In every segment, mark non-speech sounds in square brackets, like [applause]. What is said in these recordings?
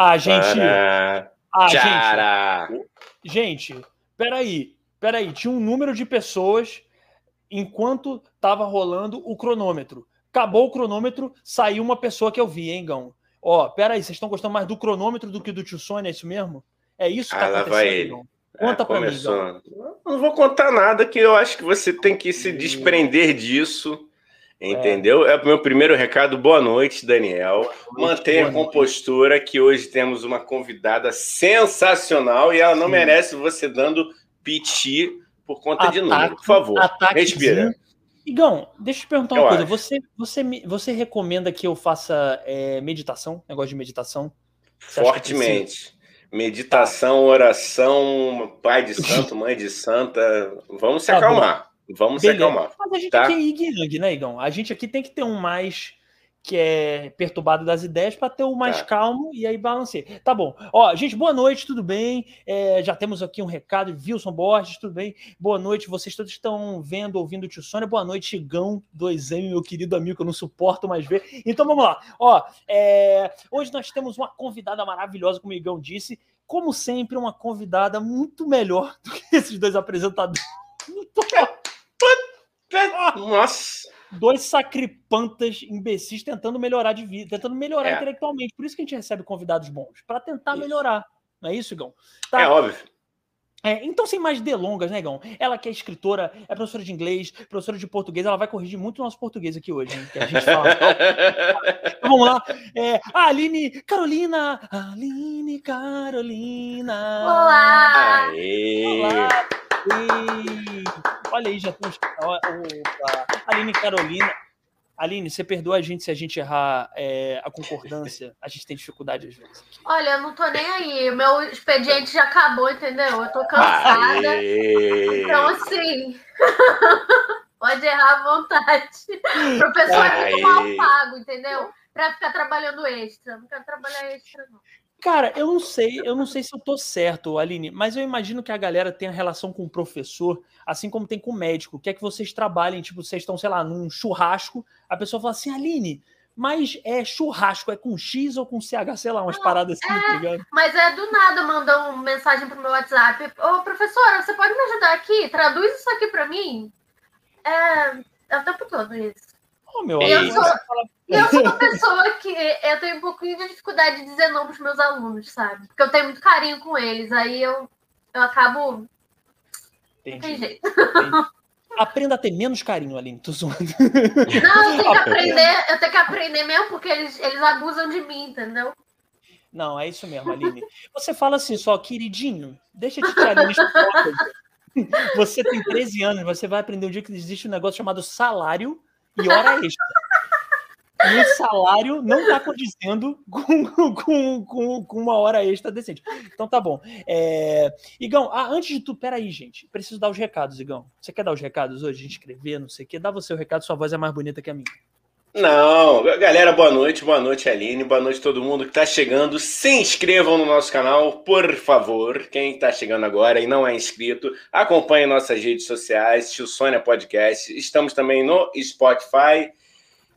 Ah, gente. Ah, gente. Gente, peraí. Peraí. Tinha um número de pessoas enquanto tava rolando o cronômetro. Acabou o cronômetro, saiu uma pessoa que eu vi, hein, Gão? Ó, peraí, vocês estão gostando mais do cronômetro do que do tio Sônia, é isso mesmo? É isso que Ah, tá acontecendo, vai ele. Gão? Conta Ah, pra mim. Gão. Não vou contar nada que eu acho que você tem que se desprender disso. Entendeu? É o meu primeiro recado. Boa noite, Daniel. Mantenha a noite. compostura que hoje temos uma convidada sensacional e ela não Sim. merece você dando piti por conta de Ataque- número. Por favor, respira. Igão, deixa eu te perguntar Eu uma coisa. acho. Você, você, me- você recomenda que eu faça é, meditação? Negócio de meditação? Você Fortemente. Meditação, oração, pai de [laughs] santo, mãe de santa. Vamos se Tá bom. Vamos se Beleza. acalmar. Mas a gente Tá. aqui é yang, né, Igão? A gente aqui tem que ter um mais que é perturbado das ideias para ter o mais Tá. calmo e aí balancear. Tá bom. Ó, gente, boa noite, tudo bem? É, já temos aqui um recado de Wilson Borges, tudo bem? Boa noite, vocês todos estão vendo, ouvindo o tio Sônia. Boa noite, Igão 2M, meu querido amigo, que eu não suporto mais ver. Então vamos lá. Ó, é, hoje nós temos uma convidada maravilhosa, como o Igão disse. Como sempre, uma convidada muito melhor [laughs] do que esses dois apresentadores. [laughs] Nossa. dois sacripantas imbecis tentando melhorar de vida, tentando melhorar É. intelectualmente. Por isso que a gente recebe convidados bons, para tentar Isso. melhorar. Não é isso, Igão? Tá. É óbvio. É, então, sem mais delongas, né, Igão? Ela que é escritora, é professora de inglês, professora de português, ela vai corrigir muito o nosso português aqui hoje, hein, que a gente fala. Então, [laughs] vamos lá. É, Aline Carolina. Aline Carolina. Olá! Aê. Olá! Ei, Olha aí, já temos. Opa. Aline Carolina. Aline, você perdoa a gente se a gente errar é, a concordância? A gente tem dificuldade às vezes. Olha, eu não tô nem aí. O meu expediente já acabou, entendeu? Eu tô cansada. Aê. Então, assim. [laughs] pode errar à vontade. Professor é muito mal pago, entendeu? Pra ficar trabalhando extra. Não quero trabalhar extra, não. Cara, eu não sei, eu não sei se eu tô certo, Aline, mas eu imagino que a galera tenha relação com o professor, assim como tem com o médico. Quer que vocês trabalhem, tipo, vocês estão, sei lá, num churrasco, a pessoa fala assim, Aline, mas é churrasco, é com X ou com CH, sei lá, umas paradas assim, tá ligado? Mas é do nada mandou uma mensagem pro meu WhatsApp. Ô, professora, você pode me ajudar aqui? Traduz isso aqui pra mim? É, é o tempo todo isso. Ô, meu Eu amigo, sou- eu sou uma pessoa que eu tenho um pouquinho de dificuldade de dizer não pros meus alunos, sabe? Porque eu tenho muito carinho com eles, aí eu, eu acabo. Não tem Entendi, jeito. entendi. Aprenda a ter menos carinho, Aline, tô zoando. Não, eu tenho que aprender, eu tenho que aprender mesmo, porque eles, eles abusam de mim, entendeu? Não, é isso mesmo, Aline. Você fala assim só, queridinho, deixa eu te tirar Spock. [laughs] Você tem 13 anos, você vai aprender um dia que existe um negócio chamado salário e hora extra. E o salário não está condizendo com, com, com, com uma hora extra decente. Então tá bom. É... Igão, ah, antes de tudo, peraí, gente. Preciso dar os recados, Igão. Você quer dar os recados hoje? Escrever, não sei o quê. Dá você o recado, sua voz é mais bonita que a minha. Não, galera, boa noite, boa noite, Aline, boa noite todo mundo que tá chegando. Se inscrevam no nosso canal, por favor. Quem tá chegando agora e não é inscrito, acompanhe nossas redes sociais, Tio Sônia Podcast. Estamos também no Spotify,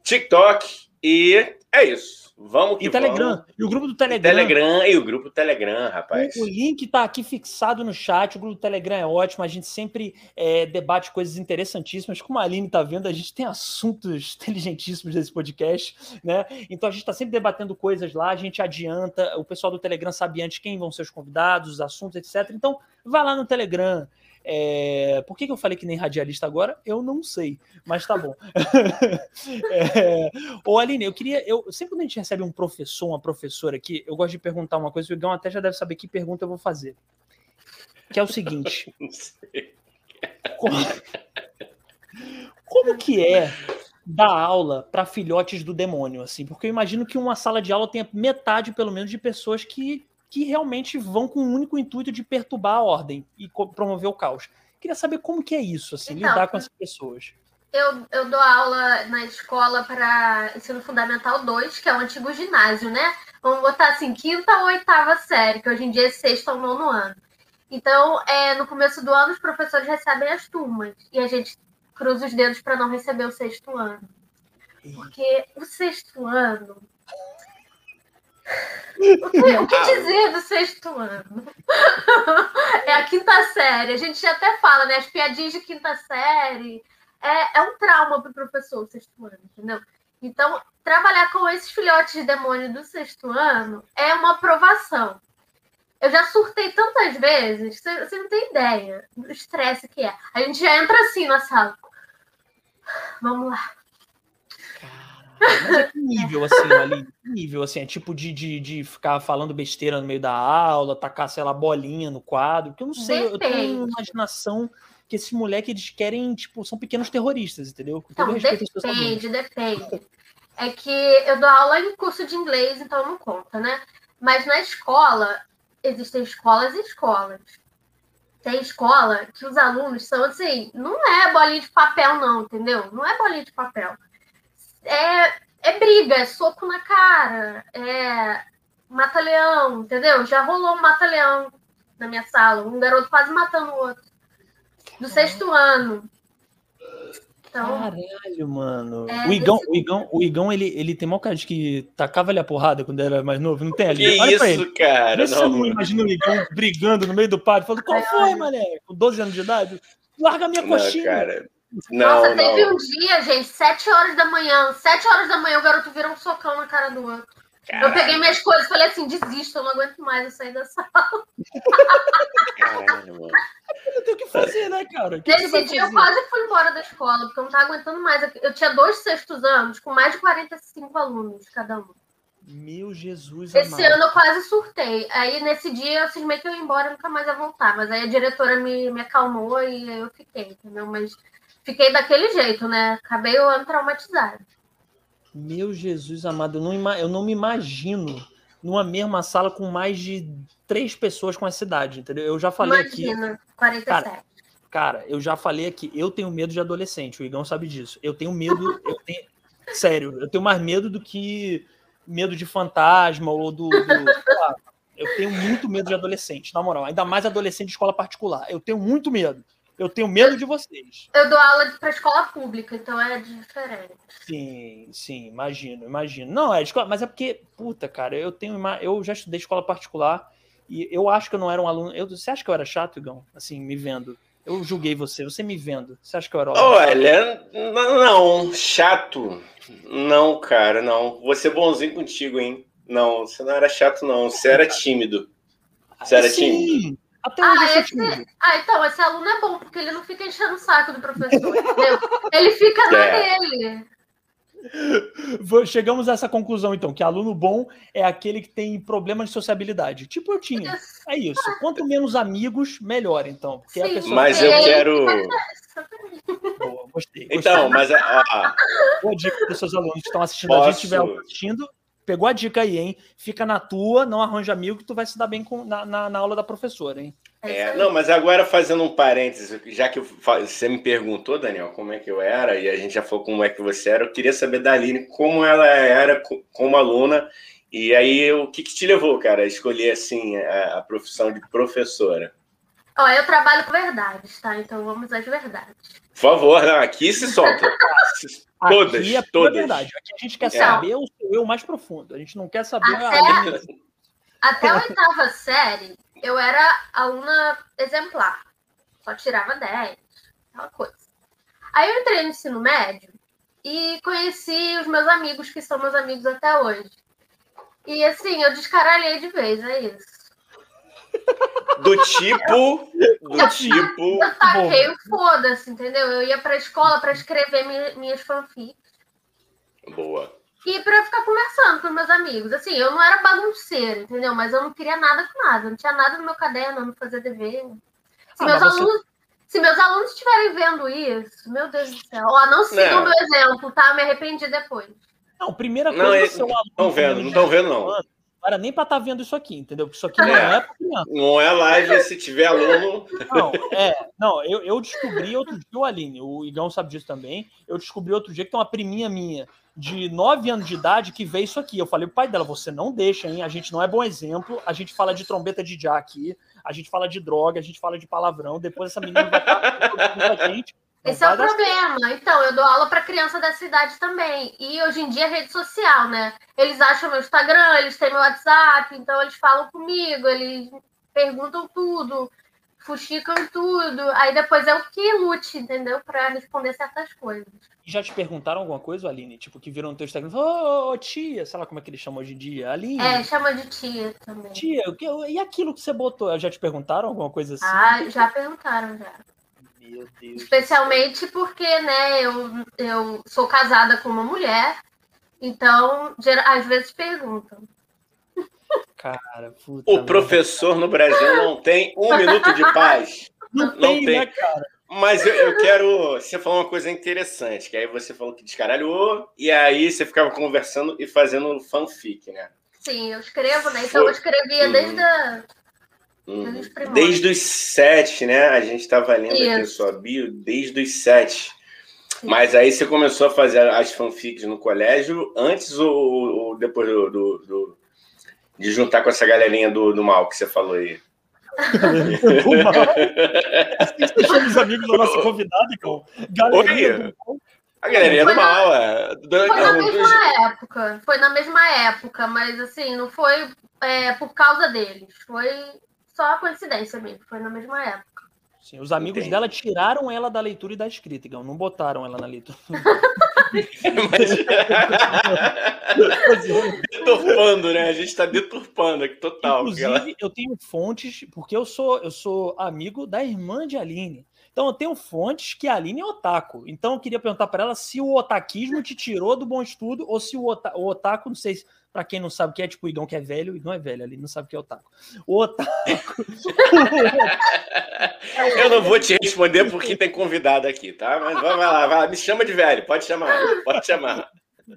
TikTok e é isso. Vamos que E Telegram. vamos. E o grupo do E Telegram. Telegram e o grupo Telegram, rapaz. O, o link está aqui fixado no chat. O grupo do Telegram é ótimo. A gente sempre é, debate coisas interessantíssimas. Como a Aline está vendo, a gente tem assuntos [laughs] inteligentíssimos desse podcast, né? Então a gente está sempre debatendo coisas lá. A gente adianta. O pessoal do Telegram sabe antes quem vão ser os convidados, os assuntos, etc. Então vai lá no Telegram. É, por que, que eu falei que nem radialista agora? Eu não sei, mas tá bom. [laughs] é, ô, Aline, eu queria. Eu, sempre quando a gente recebe um professor, uma professora aqui, eu gosto de perguntar uma coisa, o Igão até já deve saber que pergunta eu vou fazer. Que é o seguinte: [laughs] como, como que é dar aula para filhotes do demônio, assim? Porque eu imagino que uma sala de aula tenha metade, pelo menos, de pessoas que, que realmente vão com o único intuito de perturbar a ordem e promover o caos. Queria saber como que é isso, assim, Então, lidar com essas pessoas. Eu, eu dou aula na escola para ensino fundamental 2, que é o antigo ginásio, né? Vamos botar assim, quinta ou oitava série, que hoje em dia é sexto ou nono ano. Então, é, no começo do ano, os professores recebem as turmas. E a gente cruza os dedos para não receber o sexto ano. Porque o sexto ano. O que dizer do sexto ano? [laughs] É a quinta série. A gente até fala, né? As piadinhas de quinta série. É, é um trauma para o professor, o sexto ano, entendeu? Então, trabalhar com esses filhotes de demônio do sexto ano é uma aprovação. Eu já surtei tantas vezes, você, você não tem ideia do estresse que é. A gente já entra assim na sala. Vamos lá. Mas é que [laughs] nível, assim, ali? Que nível, assim? É tipo de, de, de ficar falando besteira no meio da aula, tacar, sei lá, bolinha no quadro? Porque eu não sei, Depende. eu tenho uma imaginação que esses moleques, eles querem, tipo, são pequenos terroristas, entendeu? Com então, depende, depende. É que eu dou aula em curso de inglês, então não conta, né? Mas na escola, existem escolas e escolas. Tem escola que os alunos são assim, não é bolinha de papel, não, entendeu? Não é bolinha de papel é, é briga, é soco na cara, é mata-leão, entendeu? Já rolou um mata-leão na minha sala, um garoto quase matando o outro. Do sexto ano. Então, Caralho, mano. É, o, Igão, esse... o, Igão, o Igão, ele, ele tem mal cara de que tacava ele a porrada quando era mais novo, não tem ali? Que Olha isso, cara? Não. não imagina o Igão brigando no meio do pátio, falando, qual foi, mané? Com 12 anos de idade? Larga minha coxinha. Não, cara. Não, Nossa, teve um dia, gente, sete horas da manhã, sete horas da manhã, o garoto virou um socão na cara do outro. Caralho. Eu peguei minhas coisas e falei assim: desisto, eu não aguento mais eu sair da sala. Caralho, mano. Não tem o que fazer, né, cara? Que Nesse dia eu quase fui embora da escola, porque eu não tava aguentando mais. Eu tinha dois sextos anos, com mais de 45 alunos cada um. Meu Jesus Esse amado. ano eu quase surtei. Aí nesse dia eu cismei que eu ia embora e nunca mais ia voltar. Mas aí a diretora me, me acalmou e aí eu fiquei, entendeu? Mas fiquei daquele jeito, né? Acabei o ano traumatizado. Meu Jesus amado, eu não, eu não me imagino numa mesma sala com mais de três pessoas com essa idade, entendeu? Eu já falei Imagina, aqui. 47. Cara, cara, eu já falei aqui, eu tenho medo de adolescente, o Igão sabe disso. Eu tenho medo, eu tenho, sério, eu tenho mais medo do que medo de fantasma ou do. do lá, eu tenho muito medo de adolescente, na moral. Ainda mais adolescente de escola particular. Eu tenho muito medo. Eu tenho medo de vocês. Eu dou aula para escola pública, então é diferente. Sim, sim, imagino, imagino. Não, é escola, mas é porque, puta, cara, eu tenho eu já estudei escola particular e eu acho que eu não era um aluno. Eu, você acha que eu era chato, Igão? Assim, me vendo. Eu julguei você, você me vendo. Você acha que eu era Olha, não, chato. Não, cara, não. Vou ser bonzinho contigo, hein? Não, você não era chato, não. Você era tímido. Você era Sim. tímido. Até hoje ah, esse... ah, então, esse aluno é bom, porque ele não fica enchendo o saco do professor, entendeu? Ele fica na é. dele. Chegamos a essa conclusão, então, que aluno bom é aquele que tem problema de sociabilidade. Tipo eu tinha. É isso. Quanto menos amigos, melhor, então. Porque Sim, pessoa... Mas eu quero. [laughs] Boa, gostei, gostei. Então, mas. Boa dica para os seus alunos que estão assistindo Posso... a gente, estiver assistindo. Pegou a dica aí, hein? Fica na tua, não arranja amigo, que tu vai se dar bem com, na, na, na aula da professora, hein? É, não, mas agora fazendo um parênteses, já que você me perguntou, Daniel, como é que eu era, e a gente já falou como é que você era, eu queria saber da Aline como ela era como aluna, e aí o que, que te levou, cara, a escolher assim a, a profissão de professora? Ó, eu trabalho com verdades, tá? Então vamos às verdades. Por favor, não, aqui se solta. todas, aqui é todas. verdade. Aqui a gente quer é. saber o seu eu mais profundo. A gente não quer saber até, a... [laughs] até a oitava série, eu era aluna exemplar. Só tirava 10, aquela coisa. Aí eu entrei no ensino médio e conheci os meus amigos, que são meus amigos até hoje. E assim, eu descaralhei de vez, é isso. Do tipo. Do tipo. Eu saquei o foda-se, entendeu? Eu ia pra escola para escrever minhas fanfics. Boa. E pra ficar conversando com meus amigos. Assim, eu não era bagunceira, entendeu? Mas eu não queria nada com nada. Não tinha nada no meu caderno, não fazia dever. Se, ah, meus, alunos, você... se meus alunos estiverem vendo isso, meu Deus do céu. Ó, não sigam o meu exemplo, tá? Me arrependi depois. Não, primeira coisa não, é, seu aluno. Não estão vendo, não estão vendo, não era nem para estar tá vendo isso aqui, entendeu? Porque isso aqui não é, é para criança. Não é live se tiver aluno. Não, é, não, eu, eu descobri outro dia, o Aline, o Igão sabe disso também. Eu descobri outro dia que tem uma priminha minha de 9 anos de idade que vê isso aqui. Eu falei pro pai dela: você não deixa, hein? A gente não é bom exemplo. A gente fala de trombeta de já aqui, a gente fala de droga, a gente fala de palavrão. Depois essa menina vai estar a gente Esse é o problema. Então, eu dou aula para criança da cidade também. E hoje em dia é rede social, né? Eles acham meu Instagram, eles têm meu WhatsApp, então eles falam comigo, eles perguntam tudo, fuxicam tudo. Aí depois é o que lute, entendeu? Para responder certas coisas. E já te perguntaram alguma coisa, Aline? Tipo, que viram no teu Instagram? Ô, oh, tia, sei lá como é que eles chamam hoje em dia. Aline. É, chama de tia também. Tia, e aquilo que você botou? Já te perguntaram alguma coisa assim? Ah, já perguntaram, já. Meu Deus. Especialmente porque, né, eu, eu sou casada com uma mulher, então às vezes perguntam. Cara, puta O professor no Brasil não tem um minuto de paz. Não, não tem, tem, né, cara? Mas eu, eu, quero. Você falou uma coisa interessante, que aí você falou que descaralhou, e aí você ficava conversando e fazendo fanfic, né? Sim, eu escrevo, né? Então Foi... eu escrevia uhum. desde a Uhum. Desde os sete, né? A gente estava lendo Isso. aqui a sua bio, desde os sete. Mas aí você começou a fazer as fanfics no colégio antes ou, ou depois do, do, do, de juntar com essa galerinha do, do mal que você falou aí? o mal? Assim você chama os amigos da nossa convidada, então. Galerinha do mal. A galerinha do mal, é. Foi na mesma época. Foi na mesma época, mas assim, não foi é, por causa deles. Foi só coincidência mesmo, foi na mesma época. Sim, os amigos Entendi. dela tiraram ela da leitura e da escrita, então não botaram ela na leitura. [laughs] [laughs] deturpando, né? A gente está deturpando aqui total. Inclusive, ela... eu tenho fontes, porque eu sou, eu sou amigo da irmã de Aline. Então eu tenho fontes que a Aline é otaku. Então eu queria perguntar para ela se o otaquismo te tirou do bom estudo ou se o, ota o otaku, não sei se para quem não sabe o que é, tipo o Igão que é velho, e não é velho, ali não sabe o que é otaku. O otaku. [laughs] Eu não vou te responder porque tem convidado aqui, tá? Mas vai lá, vai lá, me chama de velho, pode chamar, pode chamar.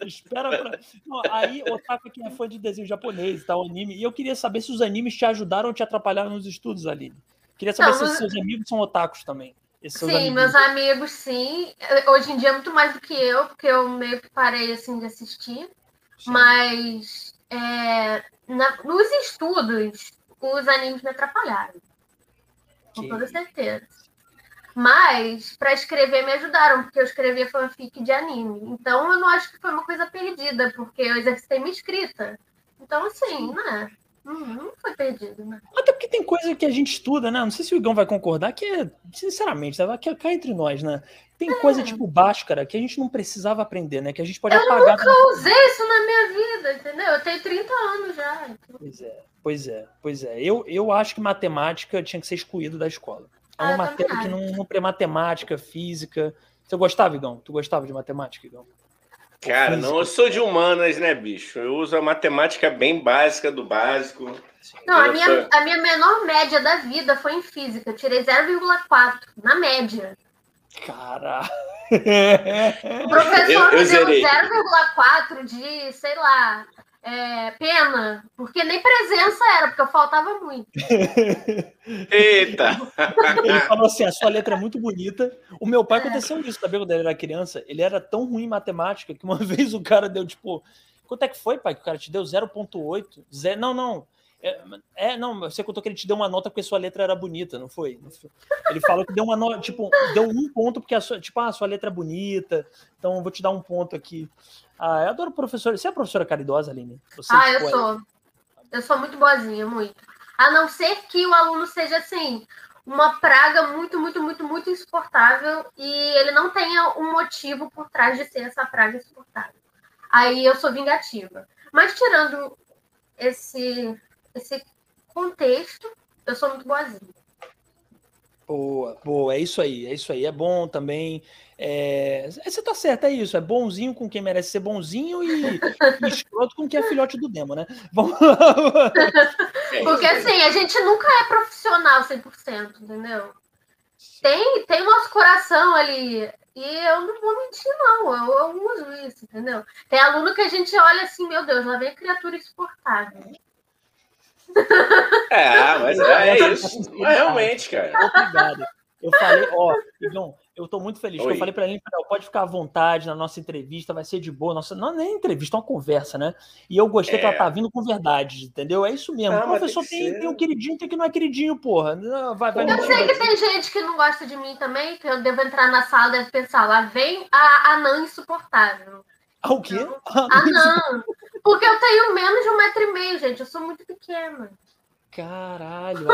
Espera pra... não, aí, otaku aqui é fã de desenho japonês, tá? O anime. E eu queria saber se os animes te ajudaram ou te atrapalharam nos estudos, Aline. Queria saber não, se seus amigos são otakus também. Sim, amigos. meus amigos, sim. Hoje em dia, muito mais do que eu, porque eu meio que parei assim de assistir. Mas é, na, nos estudos, os animes me atrapalharam. Com que... toda certeza. Mas, para escrever, me ajudaram, porque eu escrevia fanfic de anime. Então, eu não acho que foi uma coisa perdida, porque eu exercitei minha escrita. Então, assim, né? Uhum, não foi perdido, né? Até porque tem coisa que a gente estuda, né? Não sei se o Igão vai concordar, que é, sinceramente, que é cá entre nós, né? Tem é. coisa tipo Bhaskara que a gente não precisava aprender, né? Que a gente pode eu apagar. Eu nunca usei isso na minha vida, entendeu? Eu tenho 30 anos já. Então. Pois é, pois é, pois é. Eu, eu acho que matemática tinha que ser excluído da escola. É uma ah, matéria que não, não pré-matemática, física. Você gostava, Igão? Tu gostava de matemática, Igão? Cara, não, eu sou de humanas, né, bicho? Eu uso a matemática bem básica do básico. Não, a minha, a minha menor média da vida foi em física. Eu tirei 0,4 na média. Cara. O professor eu, eu me deu 0,4 de, sei lá, é, pena, porque nem presença era, porque eu faltava muito. Eita! Ele falou assim: a sua letra é muito bonita. O meu pai é. aconteceu isso, sabia? Quando ele era criança, ele era tão ruim em matemática que uma [laughs] vez o cara deu tipo. Quanto é que foi, pai? Que o cara te deu 0,8? Não, não. É, é, não, você contou que ele te deu uma nota porque sua letra era bonita, não foi? Ele falou que deu uma nota, tipo, deu um ponto porque a sua, tipo, ah, a sua letra é bonita, então vou te dar um ponto aqui. Ah, eu adoro professora. Você é professora caridosa, Aline? Você, ah, tipo, eu sou. Eu sou muito boazinha, muito. A não ser que o aluno seja assim, uma praga muito, muito, muito, muito insuportável e ele não tenha um motivo por trás de ser essa praga insuportável. Aí eu sou vingativa. Mas tirando esse esse contexto, eu sou muito boazinha. Boa, boa, é isso aí, é isso aí. É bom também. É... Você tá certo, é isso. É bonzinho com quem merece ser bonzinho e, e escroto com quem é filhote do demo, né? Vamos... Porque assim, a gente nunca é profissional 100%, entendeu? Tem, tem o nosso coração ali. E eu não vou mentir, não. Eu, eu uso isso, entendeu? Tem aluno que a gente olha assim, meu Deus, lá vem a criatura insuportável. É, mas é, é isso. Mas realmente, cara. Obrigado. Eu falei, ó, Igão, Eu estou muito feliz. Eu falei para ele, pode ficar à vontade na nossa entrevista, vai ser de boa. Nossa, não nem entrevista, é uma conversa, né? E eu gostei é. que ela tá vindo com verdade, entendeu? É isso mesmo. Ah, o professor tem, tem, tem um queridinho, tem que não é queridinho, porra. Vai, vai eu sei que tem gente que não gosta de mim também, que eu devo entrar na sala, deve pensar, lá vem a anã insuportável. Ah, o quê? Anã. Porque eu tenho menos de um metro e meio, gente. Eu sou muito pequena. Caralho,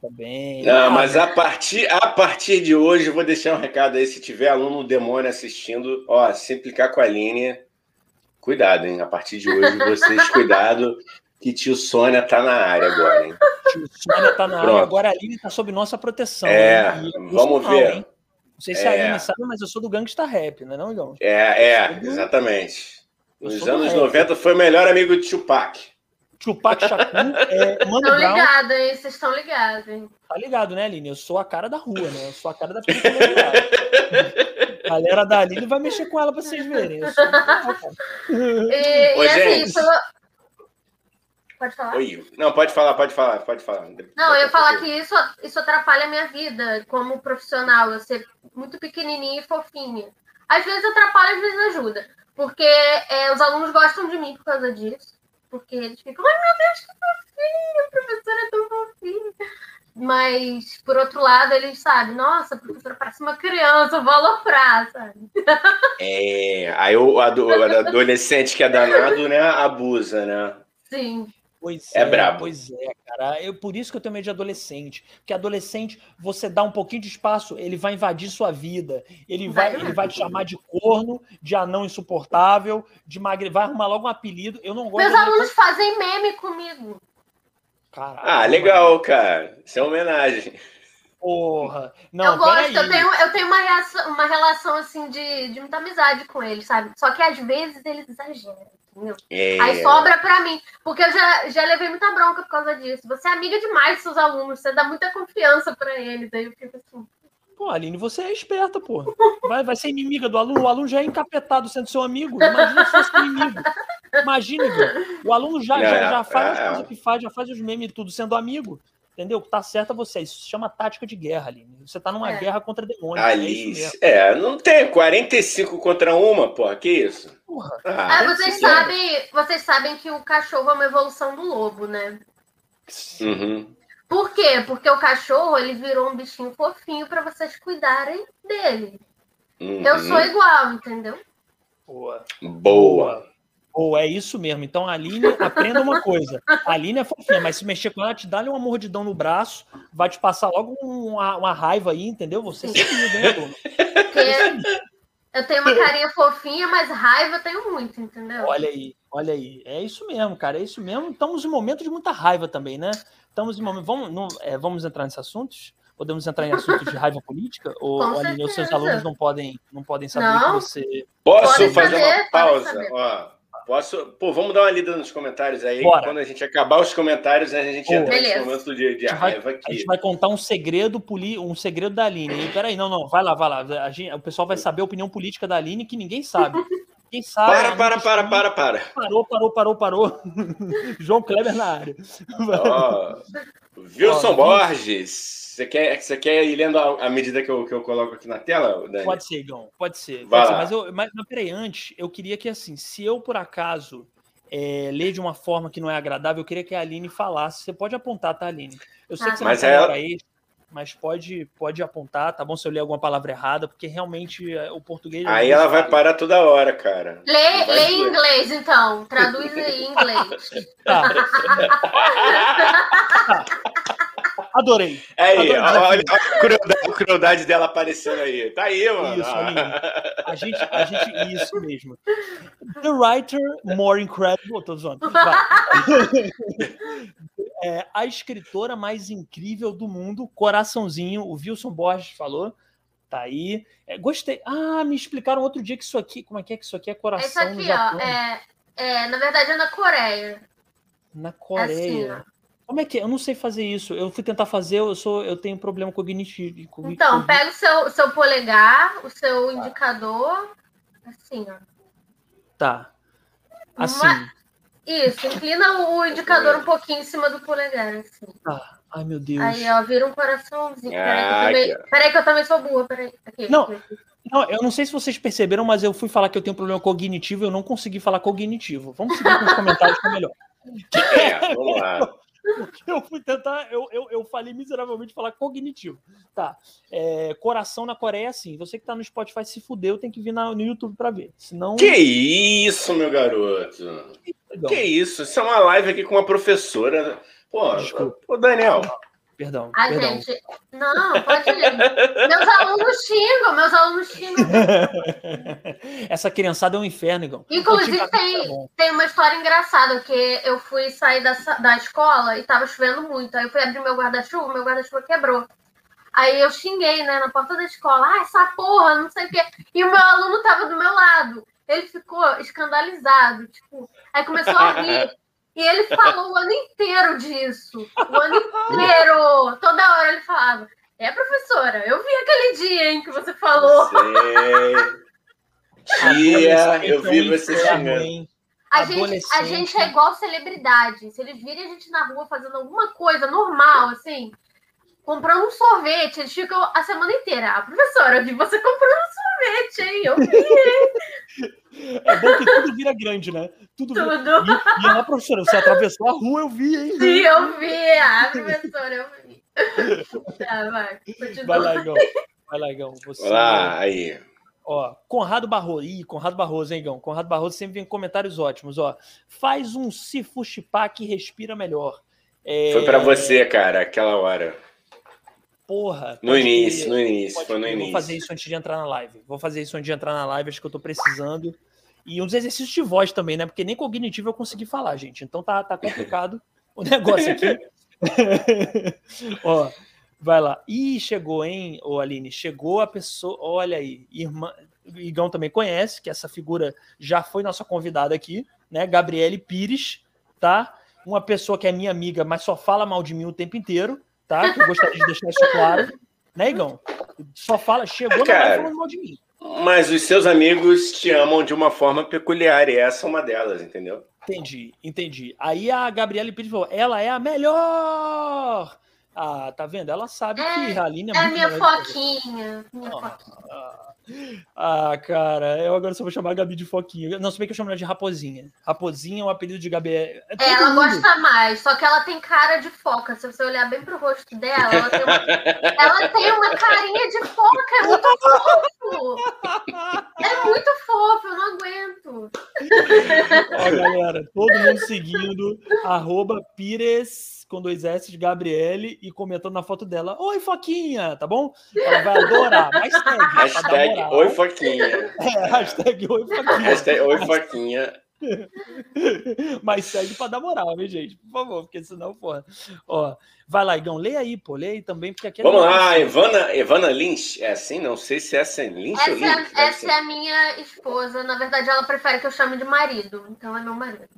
tá bem. Não, mas a partir, a partir de hoje, eu vou deixar um recado aí. Se tiver aluno demônio assistindo, ó, se implicar com a linha, cuidado, hein? A partir de hoje, vocês, cuidado, que tio Sônia tá na área agora, hein? Tio Sônia tá na Pronto. área, agora a Aline tá sob nossa proteção. É, vamos ver. Não sei se é. a Aline sabe, mas eu sou do Gangsta Rap, não é não, João? É, é, exatamente. Nos anos 90 foi o melhor amigo de Tupac. Tupac Shakur, [laughs] é, Mano Estão ligados, hein? Vocês estão ligados, hein? Tá ligado, né, Aline? Eu sou a cara da rua, né? Eu sou a cara da pessoa. a galera da Aline vai mexer com ela pra vocês verem. Eu sou [laughs] e, Oi, e assim, gente. Pode falar? Oi. Não, pode falar, pode falar, pode falar. Não, eu ia falar que isso, isso atrapalha a minha vida como profissional, eu ser muito pequenininha e fofinha. Às vezes atrapalha, às vezes ajuda. Porque é, os alunos gostam de mim por causa disso porque eles ficam, ai meu Deus, que fofinho, a professora é tão fofinha. Mas, por outro lado, eles sabem, nossa, a professora parece uma criança, eu vou aloprar, sabe? É, aí o, adolescente que é danado, né, abusa, né? Sim. Pois é, é brabo. Pois é, cara. Eu, por isso que eu tenho medo de adolescente. Porque adolescente, você dá um pouquinho de espaço, ele vai invadir sua vida. Ele vai, ele vai te chamar de corno, de anão insuportável, de magre. Vai arrumar logo um apelido. Eu não gosto Meus alunos de... fazem meme comigo. Caralho, ah, legal, cara. Isso é homenagem. Porra. Não, eu gosto, eu tenho, eu tenho uma, relação, uma relação assim de, de muita amizade com eles, sabe? Só que às vezes eles exageram. É... Aí sobra para mim, porque eu já, já levei muita bronca por causa disso. Você é amiga demais dos seus alunos, você dá muita confiança para eles. Aí eu fico assim. Pô, Aline, você é esperta, pô. Vai, vai ser inimiga do aluno. O aluno já é encapetado sendo seu amigo. Imagina se fosse inimigo. Imagina, O aluno já, já, já faz as coisas que faz, já faz os memes e tudo sendo amigo. Entendeu? O que tá certo é você. Isso se chama tática de guerra, Aline. Você tá numa é. guerra contra demônios. É Alice. É, é, não tem 45 contra uma, porra. Que isso? Porra. Ah, ah vocês, sabem, vocês sabem que o cachorro é uma evolução do lobo, né? Uhum. Por quê? Porque o cachorro ele virou um bichinho fofinho para vocês cuidarem dele. Uhum. Eu sou igual, entendeu? Boa. Boa. Ou é isso mesmo. Então, a Aline, aprenda uma coisa. A Aline é fofinha, mas se mexer com ela, te dá uma mordidão no braço, vai te passar logo uma, uma raiva aí, entendeu? Você sempre me ganhador. [laughs] Eu tenho uma carinha fofinha, mas raiva eu tenho muito, entendeu? Olha aí, olha aí. É isso mesmo, cara. É isso mesmo. Estamos em momentos de muita raiva também, né? Estamos em momentos. Vamos, não, é, vamos entrar nesses assuntos? Podemos entrar em assuntos de raiva política? [laughs] Ou, Aline, os seus alunos não podem, não podem saber não. que você. Posso fazer saber, uma pausa? Ó. Posso? Pô, vamos dar uma lida nos comentários aí. Bora. Quando a gente acabar os comentários, a gente Pô, entra beleza. nesse momento de, de raiva vai, aqui. A gente vai contar um segredo, poli, um segredo da Aline. Peraí, não, não, vai lá, vai lá. Gente, o pessoal vai saber a opinião política da Aline que ninguém sabe. Quem sabe? Para, para, para, para, para. Parou, parou, parou, parou. [laughs] João Kleber na área. Oh, [laughs] Wilson oh, Borges. Você quer, você quer ir lendo à medida que eu, que eu coloco aqui na tela, Dani? Pode ser, Igão, pode ser. Pode ser mas, eu, mas, mas peraí, antes, eu queria que, assim, se eu por acaso é, ler de uma forma que não é agradável, eu queria que a Aline falasse. Você pode apontar, tá, Aline? Eu sei ah, que você mas não ela... aí, mas pode, pode apontar, tá bom? Se eu ler alguma palavra errada, porque realmente é, o português. Aí ela vai parar toda hora, cara. Lê, lê em inglês, então. Traduz aí em inglês. tá. [laughs] tá. Adorei. É aí, Adorei olha, olha a, crueldade, a, crueldade, dela aparecendo aí. Tá aí, mano. Isso, a gente, a gente, isso mesmo. The writer more incredible. Tô zoando. É, a escritora mais incrível do mundo, coraçãozinho. O Wilson Borges falou. Tá aí. É, gostei. Ah, me explicaram outro dia que isso aqui. Como é que é que isso aqui é coração? Isso aqui, ó. É, é, na verdade, é na Coreia. Na Coreia. Assim, como é que é? Eu não sei fazer isso. Eu fui tentar fazer, eu sou, eu tenho problema cognitivo. Então, pega o seu, seu polegar, o seu tá. indicador, assim, ó. Tá. Assim. Uma... Isso, inclina o indicador um pouquinho em cima do polegar, assim. Tá. Ai, meu Deus. Aí, ó, vira um coraçãozinho. Peraí, que eu também, peraí, que eu também sou burra. Peraí. Aqui, não, aqui. não, eu não sei se vocês perceberam, mas eu fui falar que eu tenho um problema cognitivo e eu não consegui falar cognitivo. Vamos seguir com os comentários que é melhor. [laughs] É, vamos lá. [laughs] [laughs] Eu fui tentar, eu, eu, eu falei miseravelmente falar cognitivo. Tá. É, coração na Coreia, assim. Você que tá no Spotify se fudeu, tem que vir na, no YouTube pra ver. Senão. Que isso, meu garoto? Que isso? Isso é uma live aqui com uma professora. Pô, Desculpa. ô Daniel. Perdão. Ai, perdão. gente. Não, pode ir. Meus alunos xingam, meus alunos xingam. [laughs] Essa criançada é um inferno, Igão. Inclusive, tem, bom. tem uma história engraçada, que eu fui sair da, da escola e tava chovendo muito. Aí eu fui abrir meu guarda-chuva, meu guarda-chuva quebrou. Aí eu xinguei, né, na porta da escola, ah, essa porra, não sei o quê. E o meu aluno tava do meu lado. Ele ficou escandalizado, tipo, aí começou a rir. E ele falou o ano inteiro disso. O ano inteiro. Toda hora ele falava. É, professora, eu vi aquele dia, hein, que você falou. Sei. Tia, eu vi você xingando. hein? A gente, a gente é igual celebridade. Se eles virem a gente na rua fazendo alguma coisa normal, assim, comprando um sorvete, eles ficam a semana inteira. Ah, professora, eu vi você comprando um sorvete, hein? Eu vi [laughs] É bom que tudo vira grande, né? Tudo vira. tudo. E, e a professora, você atravessou a rua, eu vi, hein? Sim, eu vi. Ah, professora, eu vi. Tá, [laughs] vai. Continua. Vai lá, Igão. Vai lá, Igão. Você... Olá, aí. Ó, Conrado Barroso. Ih, Conrado Barroso, hein, Igão? Conrado Barroso sempre vem com comentários ótimos, ó. Faz um Sifuxipá que respira melhor. É, Foi pra você, cara, aquela hora. Porra. No início, no início, pode foi no início. Vou fazer isso antes de entrar na live. Vou fazer isso antes de entrar na live, acho que eu tô precisando. E uns exercícios de voz também, né? Porque nem cognitivo eu consegui falar, gente. Então tá, tá complicado [laughs] o negócio aqui. [laughs] Ó, vai lá. Ih, chegou, hein, ô Aline? Chegou a pessoa. Olha aí, irmã. Igão também conhece, que essa figura já foi nossa convidada aqui, né? Gabriele Pires, tá? Uma pessoa que é minha amiga, mas só fala mal de mim o tempo inteiro, tá? Que eu gostaria de deixar isso claro, né, Igão? Só fala, chegou na Cara. live falando mal de mim. Mas os seus amigos te amam de uma forma peculiar, e essa é uma delas, entendeu? Entendi, entendi. Aí a Gabriele Pires falou: ela é a melhor! Ah, tá vendo? Ela sabe É, que a Aline é, É a muito que você. foquinha. Minha Ah, foquinha. ah, Ah, cara, eu agora só vou chamar a Gabi de Foquinha. Não, se bem que eu chamo ela de Raposinha. Raposinha é um apelido de Gabi. É, é É, ela mundo. gosta mais, só que ela tem cara de foca. Se você olhar bem pro rosto dela, ela tem uma, ela tem uma carinha de foca. É muito fofo. É muito fofo, eu não aguento. Ó, galera, todo mundo seguindo, arroba Pires com dois S Gabriele e comentando na foto dela. Oi, Foquinha, tá bom? Ela vai adorar. [laughs] Hashtag. Hashtag. Oi Foquinha. É, hashtag Oi, Foquinha. Hashtag Oi Foquinha. [laughs] Mas segue pra dar moral, viu, gente? Por favor, porque senão, porra. Ó, vai lá, Igão, lê aí, pô, lê aí também, porque aqui é Vamos lá, negócio. Evana, Evana Lynch. É assim? Não sei se essa é Lynch ou Essa, Lynch. é, essa ser. é a minha esposa. Na verdade, ela prefere que eu chame de marido. Então é meu marido.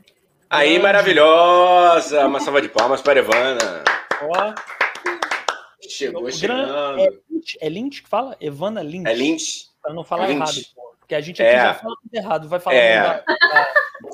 Aí, maravilhosa! Uma salva de palmas para Evana. Ó, Chegou chegando. é Lynch, é Lynch que fala? Evana Lynch. É Lynch. Pra não falar Lynch. errado, pô. Porque a gente aqui É. já fala tudo errado, vai falar. É. da-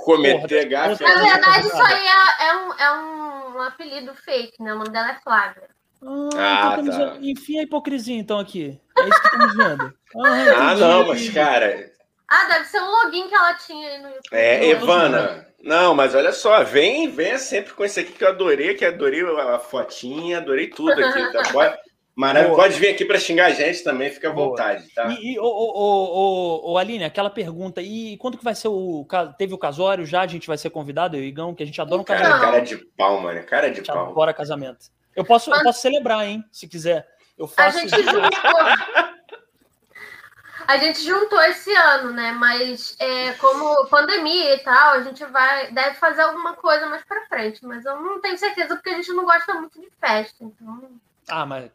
Cometer gafe. Na verdade, isso aí é, é um, é um apelido fake, né? O nome dela é Flávia. Ah, Ah, então tá. a- Enfim, a hipocrisia, então, aqui. É isso que estamos vendo. [laughs] Ah, Ah, não, mas, cara, Ah, deve ser um login que ela tinha aí no YouTube. é Evana. Não, mas olha só, vem, venha sempre com esse aqui que eu adorei, que adorei a fotinha, adorei tudo aqui. Tá? [laughs] Pode, maravilha. Pode vir aqui para xingar a gente também, fica à Boa. vontade, tá? E, e ô, ô, ô, Aline, aquela pergunta, e quando que vai ser o. Teve o casório já? A gente vai ser convidado, eu e o Igão, que a gente adora um Cara, casamento. cara de pau, mano. Cara A de pau. adora casamento. Eu posso, eu posso celebrar, hein? Se quiser. Eu A faço. gente juntou. [laughs] A gente juntou esse ano, né? Mas é, como pandemia e tal, a gente vai deve fazer alguma coisa mais pra frente. Mas eu não tenho certeza porque a gente não gosta muito de festa. Então, Ah, mas,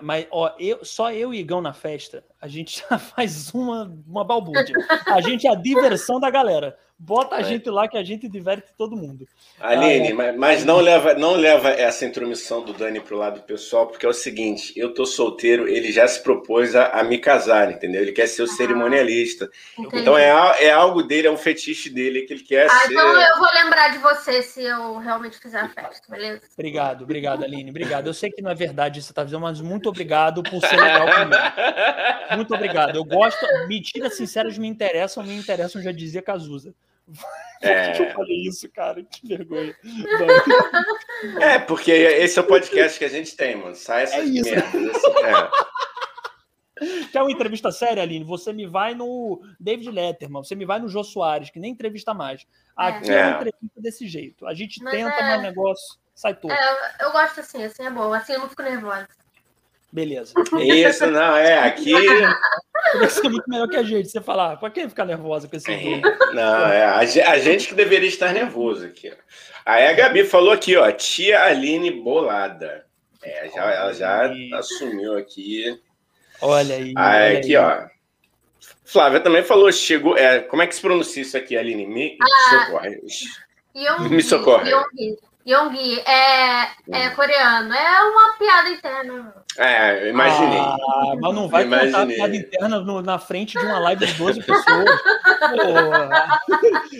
mas ó, eu, só eu e Igão na festa, a gente já [laughs] faz uma, uma balbúrdia. A gente é a diversão da galera. Bota a é. gente lá que a gente diverte todo mundo. Aline, ah, é. mas não leva, não leva essa intromissão do Dani pro lado pessoal, porque é o seguinte: eu tô solteiro, ele já se propôs a, a me casar, entendeu? Ele quer ser o ah, cerimonialista. Entendi. Então é, é algo dele, é um fetiche dele que ele quer ah, ser. Então eu vou lembrar de você se eu realmente fizer a festa, beleza? Obrigado, obrigado, Aline. Obrigado. Eu sei que não é verdade você tá dizendo, mas muito obrigado por ser legal comigo. Muito obrigado. Eu gosto. Mentiras sinceras me interessam, me interessam, já dizia Cazuza. É... [laughs] Por que eu falei isso, cara? Que vergonha. É, porque esse é o podcast que a gente tem, mano. Sai essas é isso. merdas. Assim, é. [laughs] Quer uma entrevista séria, Aline? Você me vai no David Letterman, você me vai no Jô Soares, que nem entrevista mais. Aqui é, é uma entrevista desse jeito. A gente mas tenta, é... mas o negócio sai todo. É, eu gosto assim, assim é bom. Assim eu não fico nervosa. Beleza. Isso, não, é, aqui. Vai ser muito melhor que a gente. Você falar, pra quem ficar nervosa com esse é, Não, é a, a, gente que deveria estar nervoso aqui. Aí a Gabi falou aqui, ó, tia Aline bolada. É, já, ela já assumiu aqui. Olha aí. Aí olha aqui, aí. ó. Flávia também falou, chegou. É, como é que se pronuncia isso aqui, Aline? Me ah, socorre. Me socorre. Yonggi é, é hum. coreano. É uma piada interna. É, imaginei. Ah, mas não vai imaginei. contar piada interna no, na frente de uma live de 12 pessoas.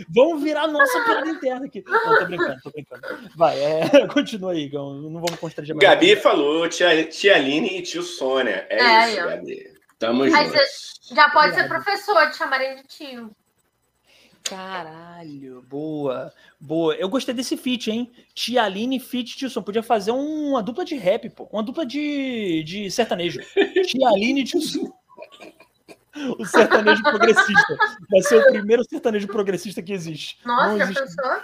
vamos virar nossa piada interna aqui. Não, tô brincando, tô brincando. Vai, é, [laughs] continua aí, Gão. Não vamos constranger mais. Gabi falou, tia, tia Aline e tio Sônia. É, é isso, eu. Gabi. Tamo junto. Já pode ser professor, te chamarem de tio. Caralho, boa, boa. Eu gostei desse feat, hein? Tia Aline feat Tilson. Podia fazer uma dupla de rap, pô. Uma dupla de, de sertanejo. [laughs] Tia Aline e Tilson. O sertanejo progressista. Vai ser o primeiro sertanejo progressista que existe. Nossa, já pensou?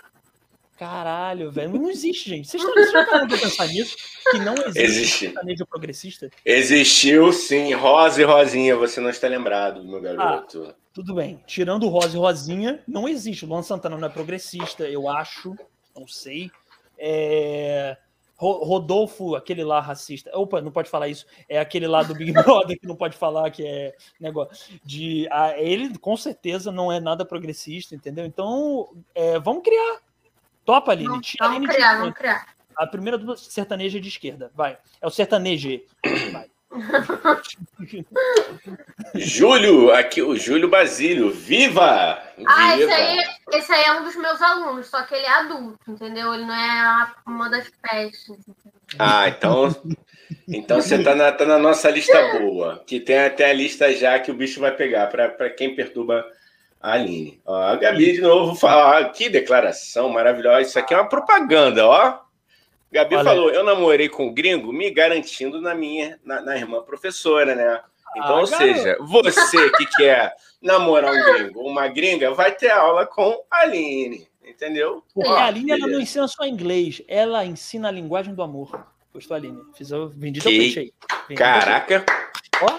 Caralho, velho. Não existe, gente. Vocês estão, parando pra pensar nisso? Que não existe, existe. sertanejo progressista? Existiu, sim. Rosa e Rosinha, você não está lembrado, meu garoto. Ah. Tudo bem. Tirando o Rosa e Rosinha, não existe. O Luan Santana não é progressista, eu acho. Não sei. É... Rodolfo, aquele lá racista. Opa, não pode falar isso. É aquele lá do Big [laughs] Brother que não pode falar que é negócio de. Ah, ele com certeza não é nada progressista, entendeu? Então, é, vamos criar. Topa, Aline. Vamos, vamos criar, vamos criar. A primeira dupla sertaneja de esquerda. Vai. É o sertanejo. Vai. Júlio, aqui o Júlio Basílio, viva! Ah, viva. Esse, aí, esse aí é um dos meus alunos, só que ele é adulto, entendeu? Ele não é uma das pestes. Ah, então, então você tá na, tá na nossa lista boa, que tem até a lista já que o bicho vai pegar para quem perturba a Aline. Ó, a Gabi de novo fala, ah, que declaração maravilhosa, isso aqui é uma propaganda, ó. Gabi Olha. falou: eu namorei com o gringo me garantindo na minha, na, na irmã professora, né? Então, ah, ou seja, você que quer namorar um gringo ou uma gringa, vai ter aula com a Aline, entendeu? Porque a Aline ela não ensina só inglês, ela ensina a linguagem do amor. Gostou, Aline? Fiz o vendido que... peixe aí. Caraca! Ó.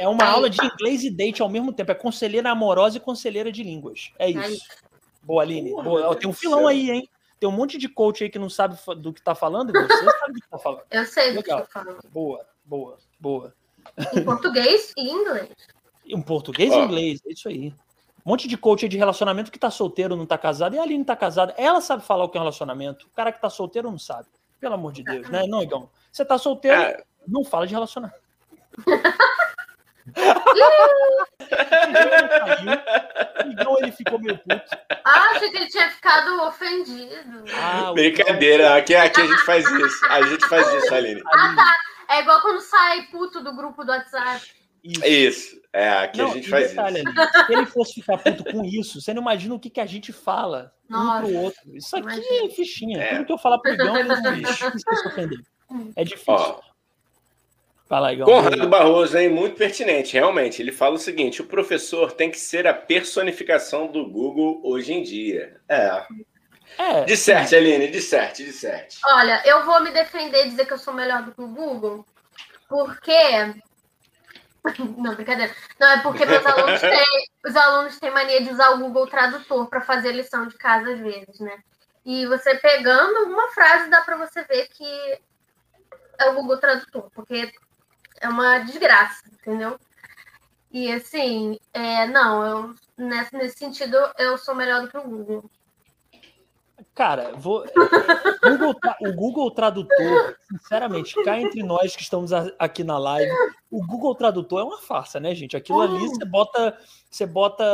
É uma aula de inglês e date ao mesmo tempo. É conselheira amorosa e conselheira de línguas. É isso. Boa, Aline. Boa. Tem um filão aí, hein? Tem um monte de coach aí que não sabe do que tá falando, e você [laughs] sabe do que tá falando. Eu sei do que tá falando. Boa, boa, boa. Em português e inglês. Em português e inglês, é isso aí. Um monte de coach de relacionamento que tá solteiro, não tá casado, e a Aline tá casada. Ela sabe falar o que é um relacionamento. O cara que tá solteiro não sabe. Pelo amor de Deus, né? Não, Igão. Você tá solteiro, é. não fala de relacionamento. [laughs] então ele ficou meio puto. Ah, achei que ele tinha ficado ofendido. Ah, Brincadeira, aqui, aqui a gente faz isso. A gente faz isso, Aline. Ah, tá. É igual quando sai puto do grupo do WhatsApp. Isso. isso. É, aqui não, a gente faz detalhe, isso. Ali, se ele fosse ficar puto com isso, você não imagina o que, que a gente fala Nossa, um pro outro. Isso aqui imagina. é fichinha. É. Tudo que eu falar pro Igão, ele não se ofender. É difícil. Ó, Fala, Igor. Conrado Barroso, hein? Muito pertinente, realmente. Ele fala o seguinte: o professor tem que ser a personificação do Google hoje em dia. É. É. Disserte, Aline, disserte, disserte. Olha, eu vou me defender e dizer que eu sou melhor do que o Google, porque. [laughs] Não, brincadeira. Não, é porque meus alunos têm, os alunos têm mania de usar o Google Tradutor para fazer lição de casa às vezes, né? E você pegando uma frase, dá para você ver que é o Google Tradutor, porque é uma desgraça, entendeu? E assim, é, não, eu, nesse, nesse sentido, eu sou melhor do que o Google. Cara, vou... Google, o Google Tradutor, sinceramente, cá entre nós que estamos aqui na live, o Google Tradutor é uma farsa, né, gente? Aquilo ali você bota, você bota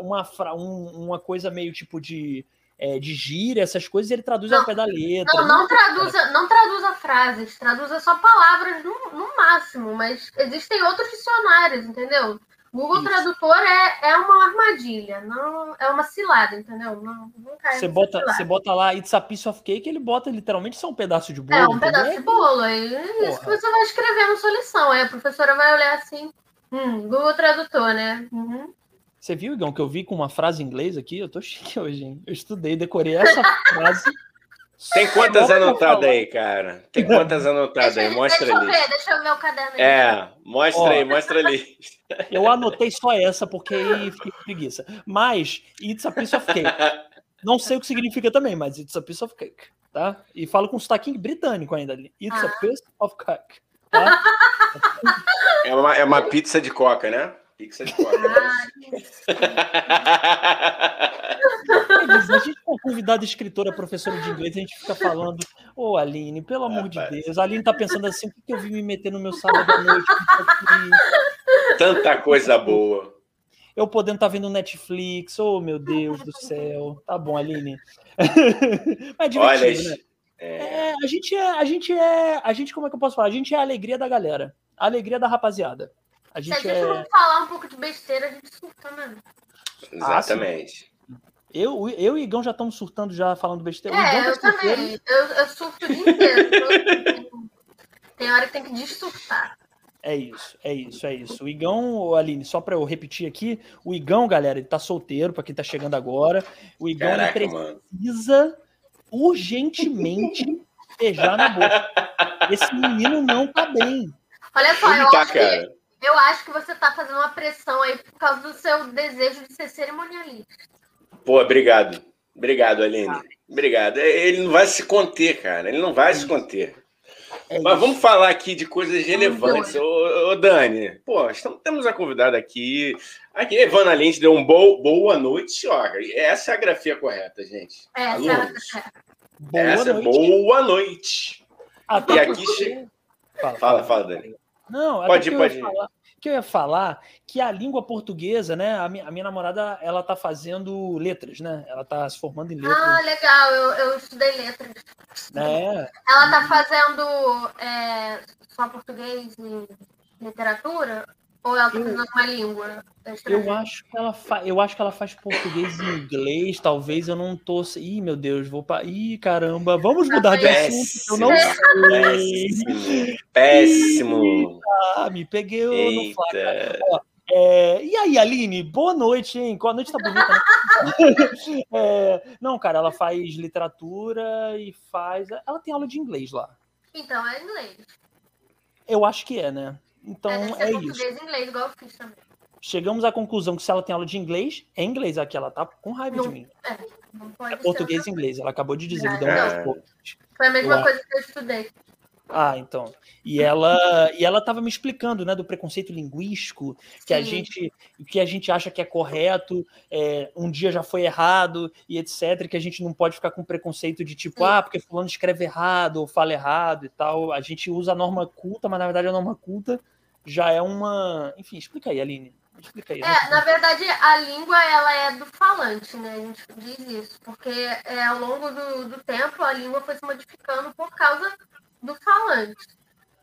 uma, uma coisa meio tipo de, é, de gíria, essas coisas, ele traduz não, ao pé da letra. Não, não, traduza, não traduza frases, traduza só palavras no, no máximo, mas existem outros dicionários, entendeu? Google Isso. Tradutor é, é uma armadilha, não é uma cilada, entendeu? Não, não cai você bota, você bota lá It's a piece of cake, ele bota literalmente só um pedaço de bolo. É, um pedaço de bolo. Aí, isso que você vai escrever na sua lição. Aí a professora vai olhar assim, hum, Google Tradutor, né? Uhum. Você viu, Igão, que eu vi com uma frase em inglês aqui? Eu tô chique hoje, hein? Eu estudei, decorei essa frase. Tem quantas anotadas aí, cara? Tem quantas anotadas aí? Mostra deixa ali. Deixa eu ver, deixa eu ver o caderno aí. É, mostra Ó, aí, mostra ali. [laughs] Eu anotei só essa porque fiquei com preguiça. Mas, it's a piece of cake. Não sei o que significa também, mas it's a piece of cake, tá? E falo com sotaque britânico ainda ali. It's ah. a piece of cake, tá? [laughs] É uma, é uma pizza de coca, né? Pizza de. Ah, a gente com convidada escritora, professora de inglês, a gente fica falando, ô oh, Aline, pelo amor de Deus, a Aline tá pensando assim, o que, que eu vim me meter no meu sábado à noite? Tanta coisa boa. Eu podendo estar tá vendo Netflix, oh meu Deus do céu. Tá bom, Aline. [laughs] Mas divertido, Olha, né? É... É, a gente é, a gente é, a gente, como é que eu posso falar? A gente é a alegria da galera, a alegria da rapaziada. A gente Se a gente é... não falar um pouco de besteira, a gente surta mesmo. Exatamente. Ah, eu, eu e o Igão já estamos surtando, já falando besteira. É, eu também. Eu, eu surto o dia inteiro. tem hora que tem que dessurtar. É isso, é isso, é isso. O Igão, Aline, só para eu repetir aqui, o Igão, galera, ele tá solteiro, para quem tá chegando agora. O Igão Caraca, precisa mano. urgentemente beijar na boca. Esse menino não tá bem. Olha só, eu, tá, acho que, eu acho que você tá fazendo uma pressão aí por causa do seu desejo de ser cerimonialista. Pô, obrigado. Obrigado, Aline. Obrigado. É, ele não vai se conter, cara. Ele não vai se conter. É Mas vamos falar aqui de coisas relevantes. Ô, ô, Dani, pô, estamos, temos a convidada aqui. Aqui, Evana Lins deu um bo, boa noite. Ó, essa é a grafia correta, gente. É, Alunos. Boa essa noite. é boa noite. Até e aqui chega. Fala, fala, fala, Dani. Não, pode ir, pode. Falar, que eu ia falar que a língua portuguesa, né? A minha, a minha namorada, ela tá fazendo letras, né? Ela tá se formando em letras. Ah, legal, eu, eu estudei letras. É. Ela tá fazendo é, só português e literatura? Ou ela tá fazendo uma língua? Eu acho que ela fa... eu acho que ela faz português e inglês, talvez eu não tô. Ih, meu Deus, vou para. Ih, caramba, vamos mudar de assunto. Eu não sei. Péssimo. Péssimo. Ah, me peguei no flagra. É... E aí, Aline, boa noite, hein? Boa noite tá bonita, né? [laughs] é... Não, cara, ela faz literatura e faz. Ela tem aula de inglês lá. Então é inglês. Eu acho que é, né? Então é, é isso. Inglês, igual eu fiz também. Chegamos à conclusão que se ela tem aula de inglês, é inglês aqui. Ela tá com raiva não, de mim. É, é português e inglês. Ela acabou de dizer. Não, Foi a mesma coisa que eu estudei. Ah, então. E ela e ela estava me explicando, né, do preconceito linguístico, que Sim. a gente que a gente acha que é correto, é, um dia já foi errado e etc, que a gente não pode ficar com preconceito de tipo, Sim. ah, porque fulano escreve errado ou fala errado e tal. A gente usa a norma culta, mas na verdade a norma culta já é uma. Enfim, explica aí, Aline. Explica aí. É, na verdade, a língua ela é do falante, né? A gente diz isso, porque é, ao longo do, do tempo a língua foi se modificando por causa do falante.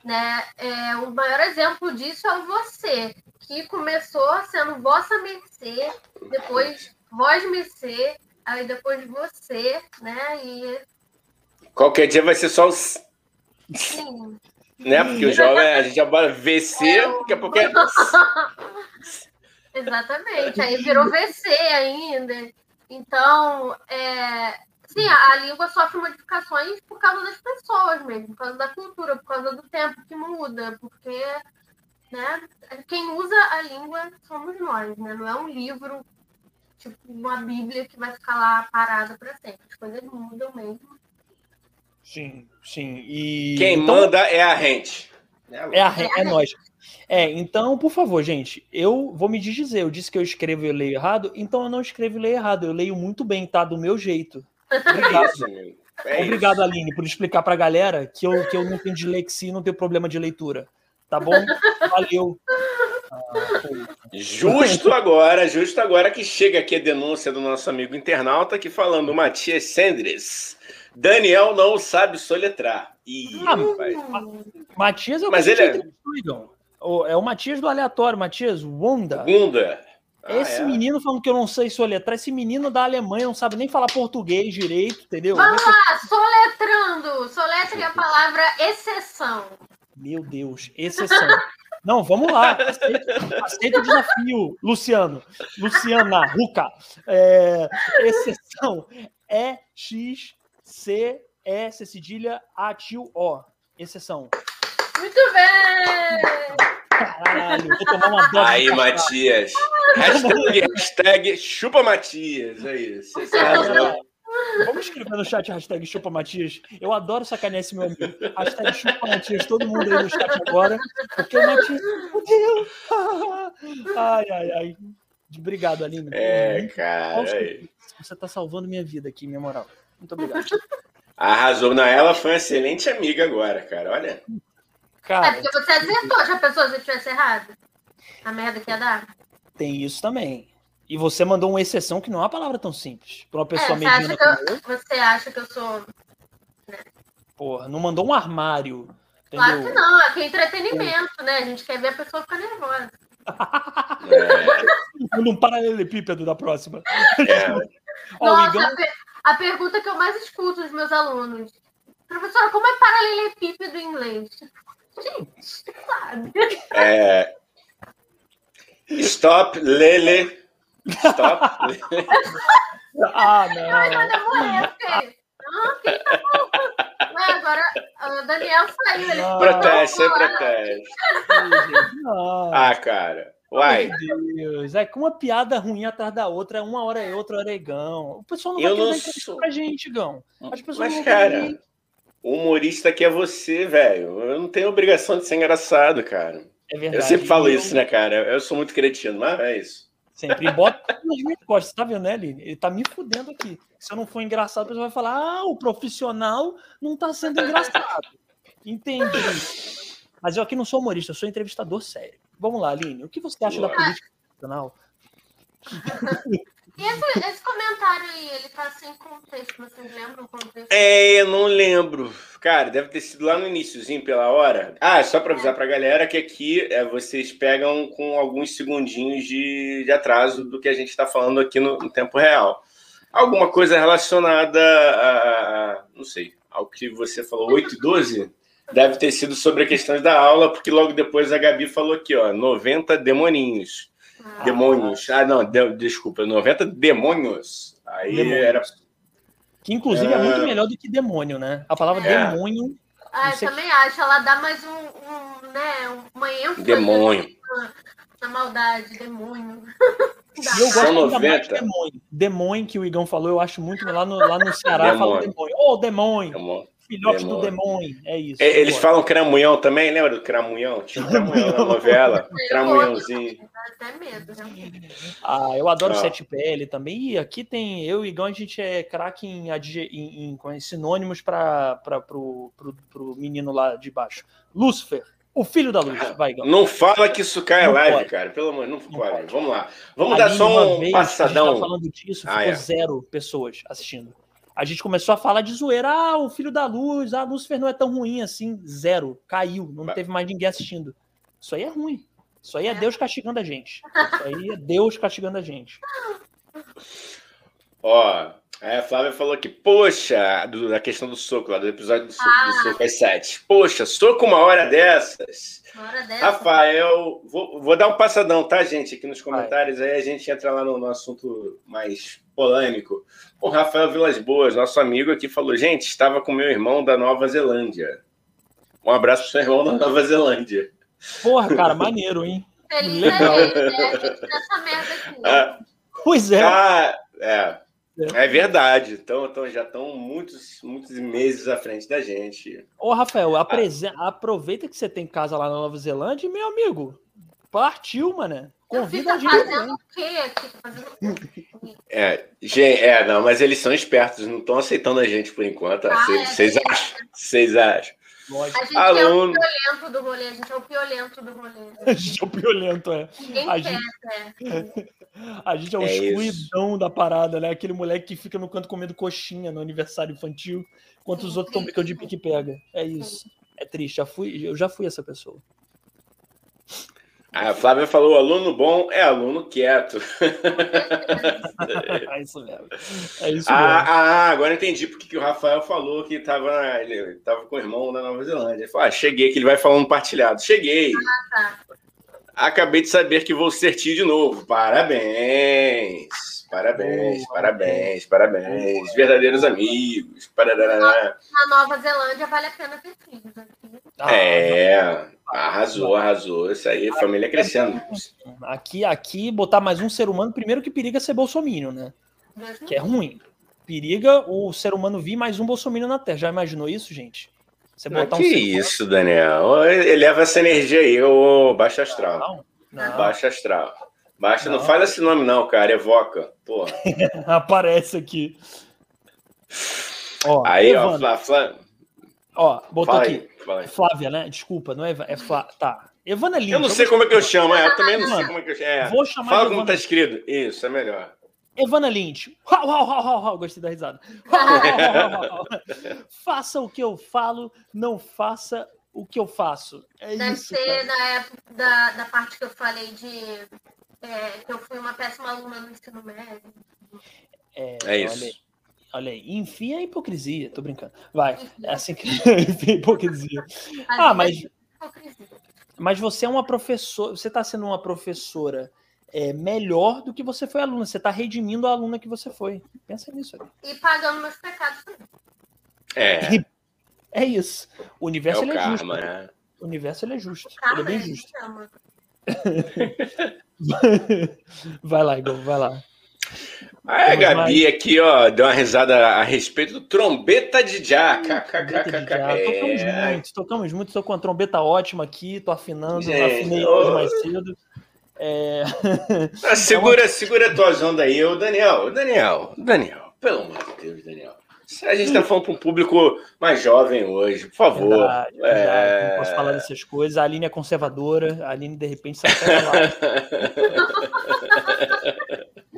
Né? É, o maior exemplo disso é o você, que começou sendo vossa mercê, depois vós mercê, aí depois você, né? E... Qualquer dia vai ser só os. Sim. Né? Porque o jovem, a gente agora VC, daqui a pouco é. [laughs] Exatamente, aí virou VC ainda. Então, é... sim, a, língua sofre modificações por causa das pessoas mesmo, por causa da cultura, por causa do tempo que muda, porque né, quem usa a língua somos nós, né? Não é um livro, tipo uma Bíblia que vai ficar lá parada para sempre. As coisas mudam mesmo. Sim, sim. E quem então, manda é a gente. É a, é, é nós. É, então, por favor, gente, eu vou me dizer. Eu disse que eu escrevo e eu leio errado, então eu não escrevo e leio errado. Eu leio muito bem, tá? Do meu jeito. Obrigado. É Obrigado, isso. Aline, por explicar pra galera que eu, que eu não tenho dislexia e não tenho problema de leitura. Tá bom? Valeu. justo agora, justo agora que chega aqui a denúncia do nosso amigo internauta aqui falando Matias Sendres. Daniel não sabe soletrar. Ih, ah, Matias é o Mas ele é... é o Matias do aleatório, Matias Wanda. Wanda. Ah, esse é? menino falando que eu não sei soletrar, esse menino da Alemanha não sabe nem falar português direito, entendeu? Vamos lá, soletrando. Soletre a palavra exceção. Meu Deus, exceção. [laughs] Não, vamos lá. Aceita, aceita o desafio, Luciano. Luciana, Ruca. É, exceção é X, C, E, C cedilha, A, tio, O. Exceção. Muito bem! Caralho, vou tomar uma dose. Aí, Matias. [laughs] Hashtag, hashtag chupa Matias. É isso. Vamos escrever no chat hashtag chupa Matias. Eu adoro sacanear esse meu amigo. Hashtag chupa Matias, todo mundo aí no chat agora. Porque o Matias. Meu Deus! [laughs] Ai, ai, ai. Obrigado, Aline. É, cara. Você tá salvando minha vida aqui, minha moral. Muito obrigado. Arrasou. Não, ela foi uma excelente amiga agora, cara. Olha. Cara, é porque você acertou, já pensou se eu tivesse errado? A merda que ia dar? Tem isso também. E você mandou uma exceção que não é uma palavra tão simples. Para uma pessoa é, você acha, eu. você acha que eu sou. Né? Porra, não mandou um armário. Entendeu? Claro que não, aqui é entretenimento, né? A gente quer ver a pessoa ficar nervosa. é. [laughs] um paralelepípedo da próxima. É. [laughs] Nossa, a, per a pergunta que eu mais escuto dos meus alunos. Professora, como é paralelepípedo em inglês? Gente, sabe? É... Stop, Lele. Stop. [laughs] ah, não. Ai, eu demorei, filho. Ah, quem tá falando? Agora o Daniel saiu. Ele sem protesto. Ah, cara. Uai. Meu Deus, é com uma piada ruim atrás da outra, uma hora é outra, hora é Gão. O pessoal não eu vai não querer sou... pra gente, Gão. As pessoas Mas, não cara, o humorista que é você, velho. Eu não tenho obrigação de ser engraçado, cara. É verdade. Eu sempre falo eu... isso, né, cara? Eu sou muito cretino, mas é isso. Sempre. E bota nas minhas costas, tá vendo, né, Aline? Ele tá me fudendo aqui. Se eu não for engraçado, a pessoa vai falar: ah, o profissional não tá sendo engraçado. Entendi. Mas eu aqui não sou humorista, eu sou entrevistador sério. Vamos lá, Aline. O que você acha da política profissional? E [laughs] esse, esse, comentário aí, ele tá sem contexto, vocês lembram o contexto? É, eu não lembro. Cara, deve ter sido lá no iníciozinho, pela hora. Ah, só para avisar é. pra galera que aqui é, vocês pegam com alguns segundinhos de, de atraso do que a gente está falando aqui no, no, tempo real. Alguma coisa relacionada a, a, não sei, ao que você falou, 8 e 12? Deve ter sido sobre a questão da aula, porque logo depois a Gabi falou aqui, ó, 90 demoninhos. Ah, demônios. Ah, não, de, desculpa, 90 demônios. Aí demônios. era. Que inclusive é... é muito melhor do que demônio, né? A palavra é. demônio. Ah, eu também que... acho. Ela dá mais um, um né, uma ênfase demônio. Na, na maldade, demônio. E eu gosto 90. de demônio. Demônio que o Igão falou, eu acho muito lá no, lá no Ceará, fala demônio. Ô, oh, demônio! demônio filhote demônio. do demônio. É isso. É, eles falam cramunhão também, lembra do cramunhão? Tinha um cramunhão na novela. [laughs] Cramunhãozinho. Até medo, Ah, eu adoro ah. sete pele também. E aqui tem. Eu e Igão, a gente é craque em, em, em, sinônimos para pro, pro, pro menino lá de baixo. Lúcifer. O filho da luz, vai, Igão. Não fala que isso cai não live, pode. cara. Pelo amor não, não pode. pode. Vamos lá. Vamos dar só um vez, passadão. A gente tá falando disso, ah, ficou é. zero pessoas assistindo a gente começou a falar de zoeira. Ah, o filho da luz, ah, Lúcifer não é tão ruim assim. Zero. Caiu. Não teve mais ninguém assistindo. Isso aí é ruim. Isso aí é Deus castigando a gente. Isso aí é Deus castigando a gente. Ó, a Flávia falou que, poxa, do, da questão do soco, lá do episódio do soco, ah. do soco às sete. Poxa, soco uma hora dessas. Uma hora dessas. Rafael, vou, vou dar um passadão, tá, gente? Aqui nos comentários, Vai. aí a gente entra lá no, no assunto mais polêmico. O Rafael Vilas Boas, nosso amigo aqui, falou: gente, estava com meu irmão da Nova Zelândia. Um abraço pro seu irmão da Nova Zelândia. Porra, cara, maneiro, hein? Feliz Legal. É, essa merda aqui. Ah, pois é. Ah, é. É verdade. Então, então já estão muitos, muitos meses à frente da gente. Ô, Rafael, ah. aproveita que você tem casa lá na Nova Zelândia e, meu amigo, partiu, mano. Convida a gente. Fazendo o quê aqui? É, gente, é, não, mas eles são espertos, não estão aceitando a gente por enquanto. Vocês ah, é, acham? Vocês acham? A gente Aluno... é o piolento do rolê, a gente é o piolento do rolê. [laughs] A gente é o piolento, é. Ninguém a gente... é. [laughs] A gente é o é excluidão da parada, né? Aquele moleque que fica no canto comendo coxinha no aniversário infantil, enquanto os outros estão brincando de pique-pega. É isso. É triste, já fui, eu já fui essa pessoa. A Flávia falou: aluno bom é aluno quieto. [laughs] é isso mesmo. É isso ah, mesmo. Ah, agora entendi porque que o Rafael falou que estava ele tava com o irmão da Nova Zelândia. Ele falou: ah, cheguei, que ele vai falando partilhado. Cheguei. Ah, tá. Acabei de saber que vou ser tio de novo. Parabéns. Parabéns, oh, parabéns, parabéns. Verdadeiros amigos. Parará. Na Nova Zelândia vale a pena ter filhos. Ah, é. Arrasou, arrasou. Isso aí, família crescendo. Aqui, aqui, botar mais um ser humano, primeiro que periga ser bolsominion, né? Que é ruim. Periga o ser humano vir mais um bolsominion na Terra. Já imaginou isso, gente? Você botar que um isso, humano... Daniel? Eleva essa energia aí, ô baixo astral. Não, não. Baixo astral. Baixa, não. não fala esse nome não, cara. Evoca. Porra. [laughs] Aparece aqui. Ó, aí, ó, Flá, Flá... Ó, botou fala aqui. Aí. Flávia, né? Desculpa, não é, é Flá... Tá. Evana Lins. Eu não sei como é que eu chamo, é, eu também não sei como é que eu chamo. É. Vou chamar Fala como tá escrito. Isso, é melhor. Evana Lynch. Uau, uau, uau, uau, uau. Gostei da risada. [laughs] faça o que eu falo, não faça o que eu faço. É Deve isso, ser na época da, da parte que eu falei de é, que eu fui uma péssima aluna no ensino médio. É, é isso. Olha, aí, enfim a hipocrisia, tô brincando. Vai, é assim que. [laughs] enfim a hipocrisia. [laughs] Ah, mas. Mas você é uma professora, você está sendo uma professora é, melhor do que você foi aluna. Você está redimindo a aluna que você foi. Pensa nisso. E pagando meus pecados também. É. É isso. O universo é o é karma, justo. Né? O universo ele é justo. Karma, ele é bem justo. [laughs] vai lá, Igor, vai lá. Ah, a Gabi mais... aqui, ó, deu uma risada a respeito do trombeta de já. Tocamos é. muito, tocamos muito. Estou com uma trombeta ótima aqui, tô afinando, Gente, afinei hoje mais cedo. É... [laughs] Ah, segura, segura a tua onda aí, ô Daniel, Daniel, Daniel, pelo amor de Deus, Daniel. A gente está falando para um público mais jovem hoje, por favor. Verdade. É... Não posso falar dessas coisas. A Aline é conservadora, a Aline de repente sai [laughs]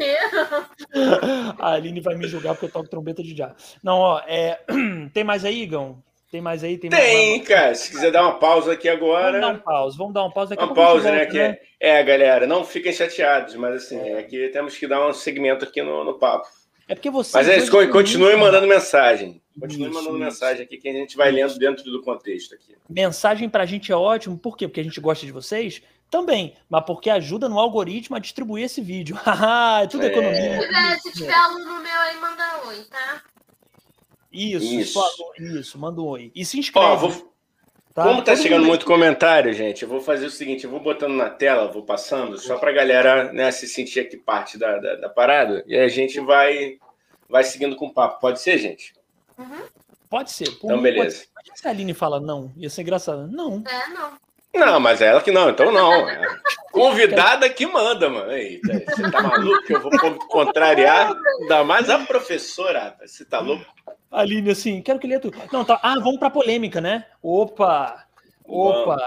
[laughs] A Aline vai me julgar porque eu toco trombeta de já. Não, ó, é... [clears throat] tem mais aí, Igão? Tem mais aí? Tem, tem mais... cara. Se quiser dar uma pausa aqui agora. Vamos dar uma pausa, vamos dar uma pausa aqui. Uma pausa, né? Que é, é, galera, não fiquem chateados, mas assim, é. aqui temos que dar um segmento aqui no, no papo. É porque você. Mas eles continuem mandando mensagem. Continue isso, mandando isso. mensagem aqui que a gente vai lendo dentro do contexto aqui. Mensagem para a gente é ótimo, por quê? Porque a gente gosta de vocês? Também, mas porque ajuda no algoritmo a distribuir esse vídeo. [laughs] é tudo é. economia. Se tiver, se tiver aluno meu aí, manda oi, tá? Isso, isso, isso manda um oi. E se inscreve. Ó, vou... Tá? Como tá chegando muito comentário, gente, eu vou fazer o seguinte: eu vou botando na tela, vou passando, só para a galera né, se sentir aqui parte da, da, da, parada, e a gente vai, vai seguindo com o papo. Pode ser, gente? Uhum. Pode ser. Por então, beleza. Pode se a Aline fala não, ia ser engraçado. Não. É, não. Não, mas é ela que não, então não. É convidada que manda, mano. Eita, você tá maluco? Eu vou contrariar, ainda mais a professora. Você tá louco? Aline, assim, quero que leia tudo. Não, tá. Ah, vamos pra polêmica, né? Opa! Opa! Vamos.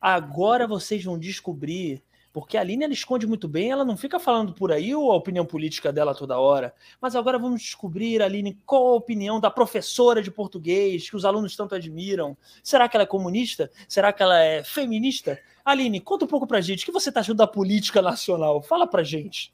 Agora vocês vão descobrir porque a Aline ela esconde muito bem, ela não fica falando por aí a opinião política dela toda hora. Mas agora vamos descobrir, Aline, qual a opinião da professora de português que os alunos tanto admiram. Será que ela é comunista? Será que ela é feminista? Aline, conta um pouco pra gente. O que você tá achando da política nacional? Fala pra gente.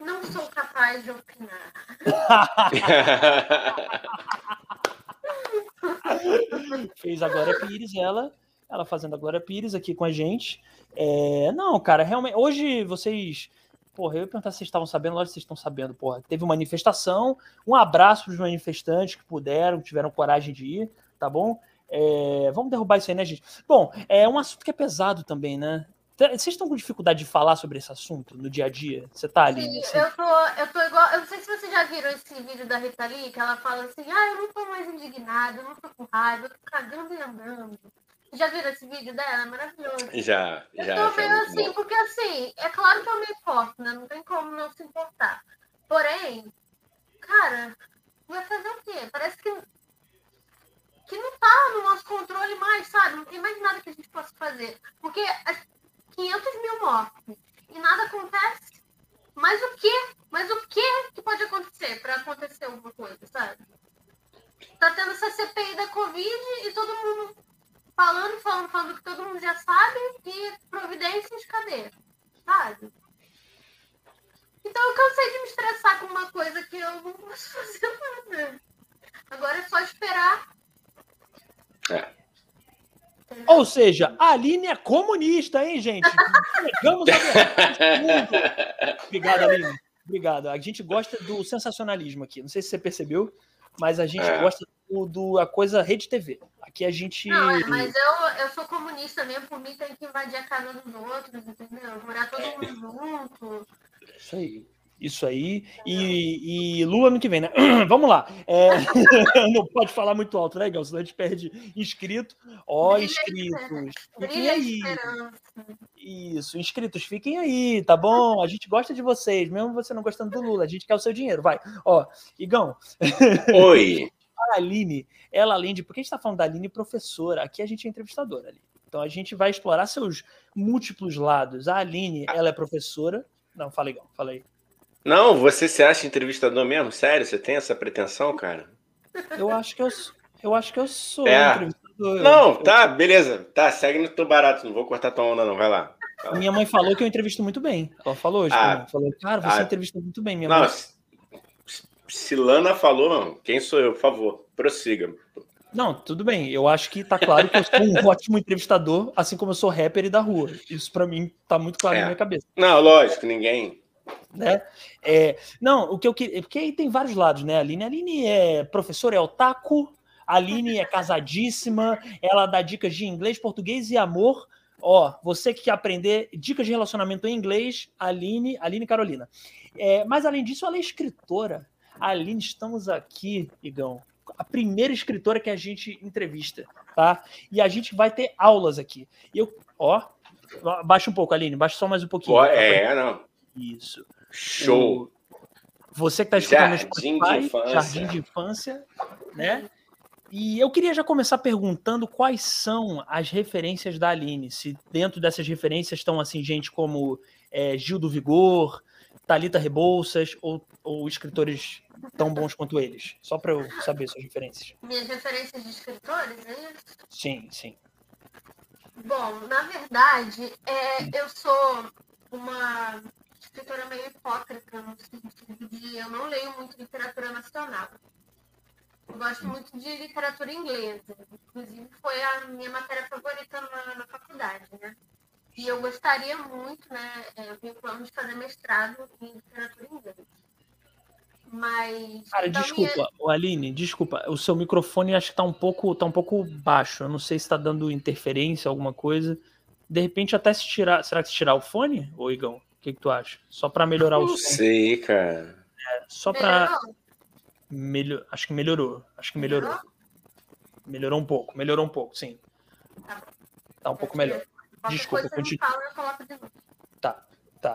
Não sou capaz de opinar. [laughs] Fez agora a Pires, ela ela fazendo a Glória Pires aqui com a gente. É, não, cara, realmente. Hoje vocês. Porra, eu ia perguntar se vocês estavam sabendo, lógico que vocês estão sabendo, porra. Teve uma manifestação, um abraço para os manifestantes que puderam, que tiveram coragem de ir, tá bom? É, vamos derrubar isso aí, né, gente? Bom, é um assunto que é pesado também, né? Vocês estão com dificuldade de falar sobre esse assunto no dia a dia? Você tá, ali? Sim, Assim? eu tô, eu tô igual. Eu não sei se vocês já viram esse vídeo da Rita Lee, que ela fala assim, ah, eu não tô mais indignada, eu não tô com raiva, eu tô cagando e andando. Já viram esse vídeo dela? É maravilhoso. Já, Eu já. tô já, meio muito assim, bom. porque assim, é claro que eu me importo, né? Não tem como não se importar. Porém, cara, vai fazer o quê? Parece que, que não tá no nosso controle mais, sabe? Não tem mais nada que a gente possa fazer. Porque as 500 mil mortes e nada acontece. Mas o quê? Mas o quê que pode acontecer para acontecer alguma coisa, sabe? Tá tendo essa CPI da Covid e todo mundo falando, falando, falando que todo mundo já sabe e providências, cadê? Sabe? Então eu cansei de me estressar com uma coisa que eu não posso fazer nada. Agora é só esperar. É. Ou seja, a Aline é comunista, hein, gente? Chegamos a verdade do mundo. Obrigado, Aline. Obrigado. A gente gosta do sensacionalismo aqui. Não sei se você percebeu, mas a gente É. gosta do, do a coisa Rede TV. Aqui a gente. Não, é, mas eu, eu sou comunista mesmo, por mim tem que invadir a casa dos outros, entendeu? Morar todo mundo junto. Isso aí. Isso aí. E, e Lula ano que vem, né? [clears throat] Vamos lá. É, [laughs] Não pode falar muito alto, né, Gal? Senão a gente perde inscrito. Ó, a inscritos. Fiquem aí. esperança. Isso, inscritos, fiquem aí, tá bom? A gente gosta de vocês, mesmo você não gostando do Lula, a gente quer o seu dinheiro, vai. Ó, Igão, Oi. [laughs] a Aline, ela além de. Porque a gente tá falando da Aline professora, aqui a gente é entrevistadora ali. Então a gente vai explorar seus múltiplos lados. A Aline, ela é professora. Não, fala, Igão, fala aí. Não, você se acha entrevistador mesmo? Sério? Você tem essa pretensão, cara? Eu acho que eu, sou- eu acho que eu sou É. entrevistador. Não, Eu- tá, beleza. Tá, segue no teu barato. Não vou cortar tua onda, não. Vai lá. Minha mãe falou que eu entrevisto muito bem. Ela falou hoje. Ah. Falou, cara, você Ah. entrevista muito bem, minha Não, mãe. Se- se Lana falou, não. Quem sou eu? Por favor, prossiga. Não, tudo bem. Eu acho que tá claro que eu sou um [laughs] ótimo entrevistador, assim como eu sou rapper e da rua. Isso pra mim tá muito claro É. na minha cabeça, Não, lógico, ninguém. né? É, não, o que eu queria, porque aí tem vários lados, né? Aline, a Aline é professora, é otaku, a Aline é casadíssima, ela dá dicas de inglês, português e amor. Ó, você que quer aprender dicas de relacionamento em inglês, Aline, Aline Carolina. É, mas além disso, ela é escritora. Aline, estamos aqui, Igão, a primeira escritora que a gente entrevista, tá? E a gente vai ter aulas aqui. Eu, ó, baixa um pouco, Aline, baixa só mais um pouquinho. Tá? é, não. Isso. Show. O- Você que está escutando Jardim de infância. Jardim de Infância, né? E eu queria já começar perguntando quais são as referências da Aline. Se dentro dessas referências estão assim gente como é, Gil do Vigor, Talita Rebouças ou, ou escritores tão bons quanto eles. Só para eu saber suas referências. Minhas referências de escritores, é isso? Sim, sim. Bom, na verdade, é, eu sou uma escritora meio hipócrita, no sentido de eu não leio muito literatura nacional. Eu gosto muito de literatura inglesa. Inclusive, foi a minha matéria favorita na, na faculdade, né? E eu gostaria muito, né? é, Eu tenho plano de fazer mestrado em literatura inglesa. Mas. Cara, então, desculpa, ô, Aline, desculpa. O seu microfone acho que tá um pouco, tá um pouco baixo. Eu não sei se tá dando interferência, alguma coisa. De repente, até se tirar. Será que se tirar o fone, ô Igão? O que, que tu acha? Só para melhorar o Não som. sei, cara. Só minha- para melhorou? melhor. Acho que melhorou. Acho que melhorou. Melhorou um pouco. Melhorou um pouco, sim. Tá. Tá um pouco melhor. Qualquer Desculpa, coisa continue. eu falo, eu coloco de novo. Tá, tá.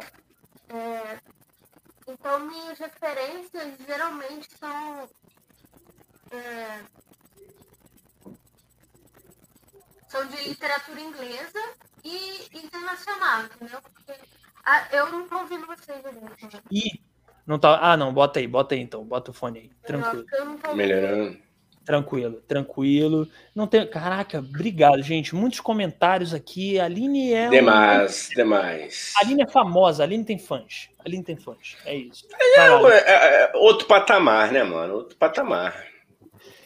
É, então, minhas referências geralmente são. é, são de literatura inglesa e internacional, entendeu? Porque ah, eu não tô ouvindo vocês direito. né? Ih, não tá. Ah, não, bota aí, bota aí então. Bota o fone aí. Tranquilo. Melhorando. Tranquilo, tranquilo. Não tem. Caraca, obrigado, gente. Muitos comentários aqui. A Aline é. um- Demais, demais. A Aline é famosa, a Aline tem fãs. A Aline tem fãs. É isso. É, Caralho. é, é, outro patamar, né, mano? Outro patamar.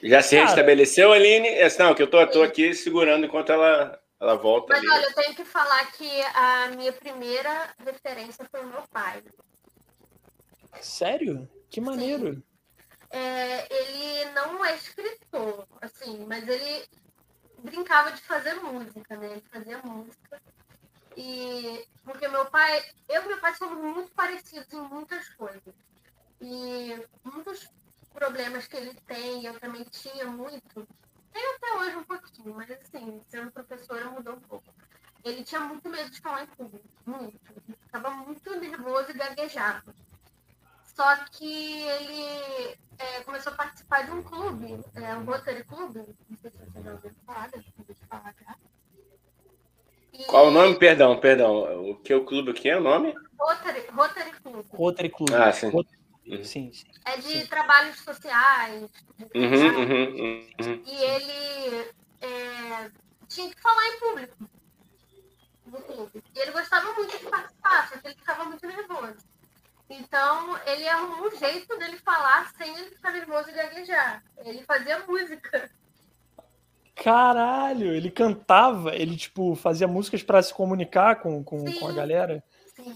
Já se Cara. restabeleceu, Aline? É, Não, que eu tô, tô aqui segurando enquanto ela, ela volta Mas ali. olha, eu tenho que falar que a minha primeira referência foi o meu pai. Sério? Que maneiro. É, ele não é escritor, assim, mas ele brincava de fazer música, né? Ele fazia música. E porque meu pai, eu e meu pai somos muito parecidos em muitas coisas. E muitos problemas que ele tem, eu também tinha muito. Tenho até hoje um pouquinho, mas assim, sendo professora mudou um pouco. Ele tinha muito medo de falar em público, muito. Ele ficava muito nervoso e gaguejava. Só que ele é, começou a participar de um clube, é, um Rotary Club, não sei se você já ouviu falar, deixa eu falar já. E... Qual o nome? Perdão, perdão. O que é o clube aqui é o nome? Rotary, Rotary Club. Rotary Club. Ah, sim. Rotary... Uhum. Sim, sim. É de sim. trabalhos sociais. De uhum, uhum, uhum, E ele é, tinha que falar em público no clube. E ele gostava muito de participar, só que ele ficava muito nervoso. Então, ele arrumou um jeito dele falar sem ele ficar nervoso e gaguejar. Ele fazia música. Caralho, ele cantava, ele tipo fazia músicas para se comunicar com, com, com a galera. Sim.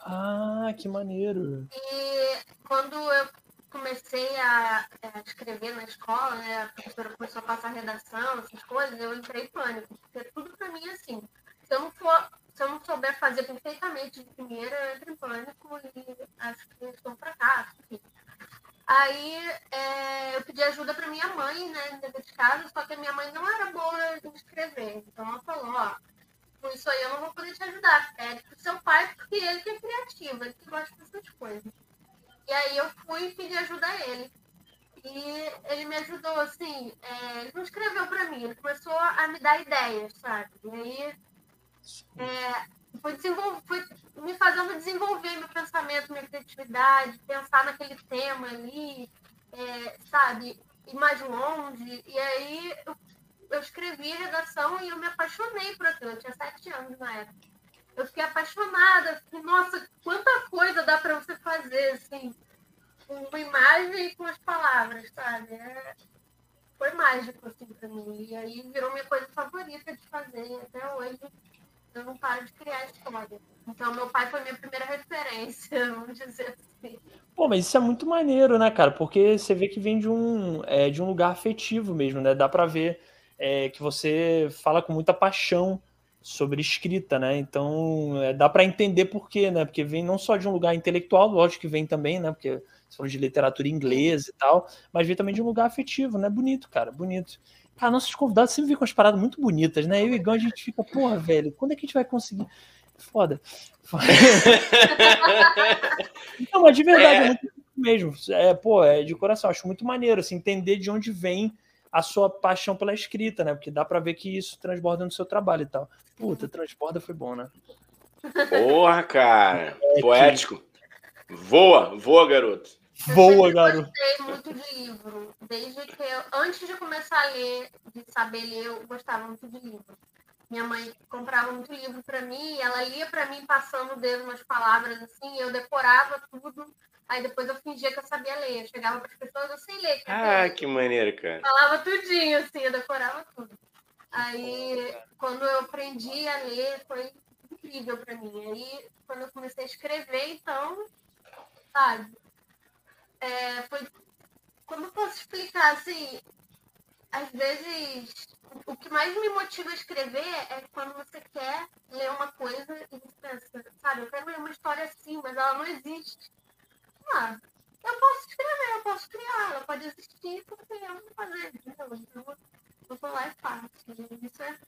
Ah, que maneiro. E quando eu comecei a, a, escrever na escola, né, a professora começou a passar redação, essas coisas, eu entrei em pânico, porque tudo para mim é assim. Se eu não for, se eu não souber fazer perfeitamente de primeira, eu entro em pânico e acho que estou um fracasso. Enfim. Aí é, eu pedi ajuda para minha mãe, né, dentro de casa, só que a minha mãe não era boa em escrever. Então ela falou, ó, com isso aí eu não vou poder te ajudar. Pede pro seu pai, porque ele que é criativo, ele que gosta dessas coisas. E aí eu fui e pedi ajuda a ele. E ele me ajudou, assim, é, ele não escreveu para mim, ele começou a me dar ideias, sabe? E aí é, foi, foi me fazendo desenvolver meu pensamento, minha criatividade, pensar naquele tema ali, é, sabe? Ir mais longe. E aí eu eu escrevi redação e eu me apaixonei por aquilo. Eu tinha sete anos na época. Eu fiquei apaixonada. Fiquei, nossa, quanta coisa dá para você fazer, assim, com uma imagem e com as palavras, sabe? É... Foi mágico, assim, para mim. E aí virou minha coisa favorita de fazer. Até hoje eu não paro de criar história. Então, meu pai foi minha primeira referência, [laughs] vamos dizer assim. Pô, mas isso é muito maneiro, né, cara? Porque você vê que vem de um, é, de um lugar afetivo mesmo, né? Dá para ver é, que você fala com muita paixão sobre escrita, né? Então é, dá para entender por quê, né? Porque vem não só de um lugar intelectual, lógico que vem também, né? Porque você falou de literatura inglesa e tal, mas vem também de um lugar afetivo, né? Bonito, cara, bonito. Cara, nossos convidados sempre vêm com as paradas muito bonitas, né? Eu e Igão, a gente fica, porra, velho, quando é que a gente vai conseguir? Foda. Foda. [laughs] não, mas de verdade, é. é muito mesmo. É, pô, é de coração, acho muito maneiro, assim, entender de onde vem a sua paixão pela escrita, né? Porque dá para ver que isso transborda no seu trabalho e tal. Puta, transborda foi bom, né? Porra, cara. É Poético. Voa, voa, garoto. Garoto. Eu gostei muito de livro. Desde que eu, antes de começar a ler, de saber ler, eu gostava muito de livro. Minha mãe comprava muito livro para mim, e ela lia para mim passando o dedo nas palavras assim, eu decorava tudo Aí depois eu fingia que eu sabia ler. Eu chegava para as pessoas, eu sei ler. Ah, que maneiro, cara. Falava tudinho, assim, eu decorava tudo. Aí, quando eu aprendi a ler, foi incrível para mim. Aí, quando eu comecei a escrever, então, sabe? É, foi. Como eu posso explicar, assim? Às vezes, o que mais me motiva a escrever é quando você quer ler uma coisa e pensa, sabe, eu quero ler uma história assim, mas ela não existe. Ah, eu posso escrever, eu posso criar, ela pode existir porque eu vou fazer. Então, eu vou lá e faço. Isso é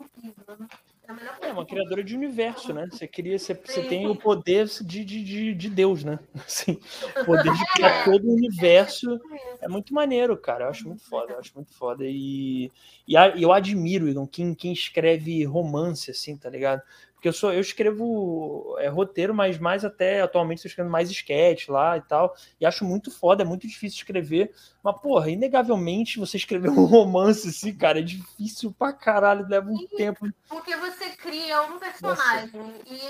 incrível. É, é uma criadora de universo, né? Você queria, você, você tem o poder de, de, de, de Deus, né? [laughs] Assim, o poder de criar é. todo o universo é muito maneiro, cara. Eu acho muito foda, eu acho muito foda. E, e eu admiro, Igor, quem, quem escreve romance, assim, tá ligado? Porque eu sou, eu escrevo é, roteiro, mas mais até atualmente estou escrevendo mais sketch lá e tal. E acho muito foda, é muito difícil escrever. Mas, porra, inegavelmente você escrever um [laughs] romance assim, cara, é difícil pra caralho, leva um tempo. Porque você cria um personagem Nossa. e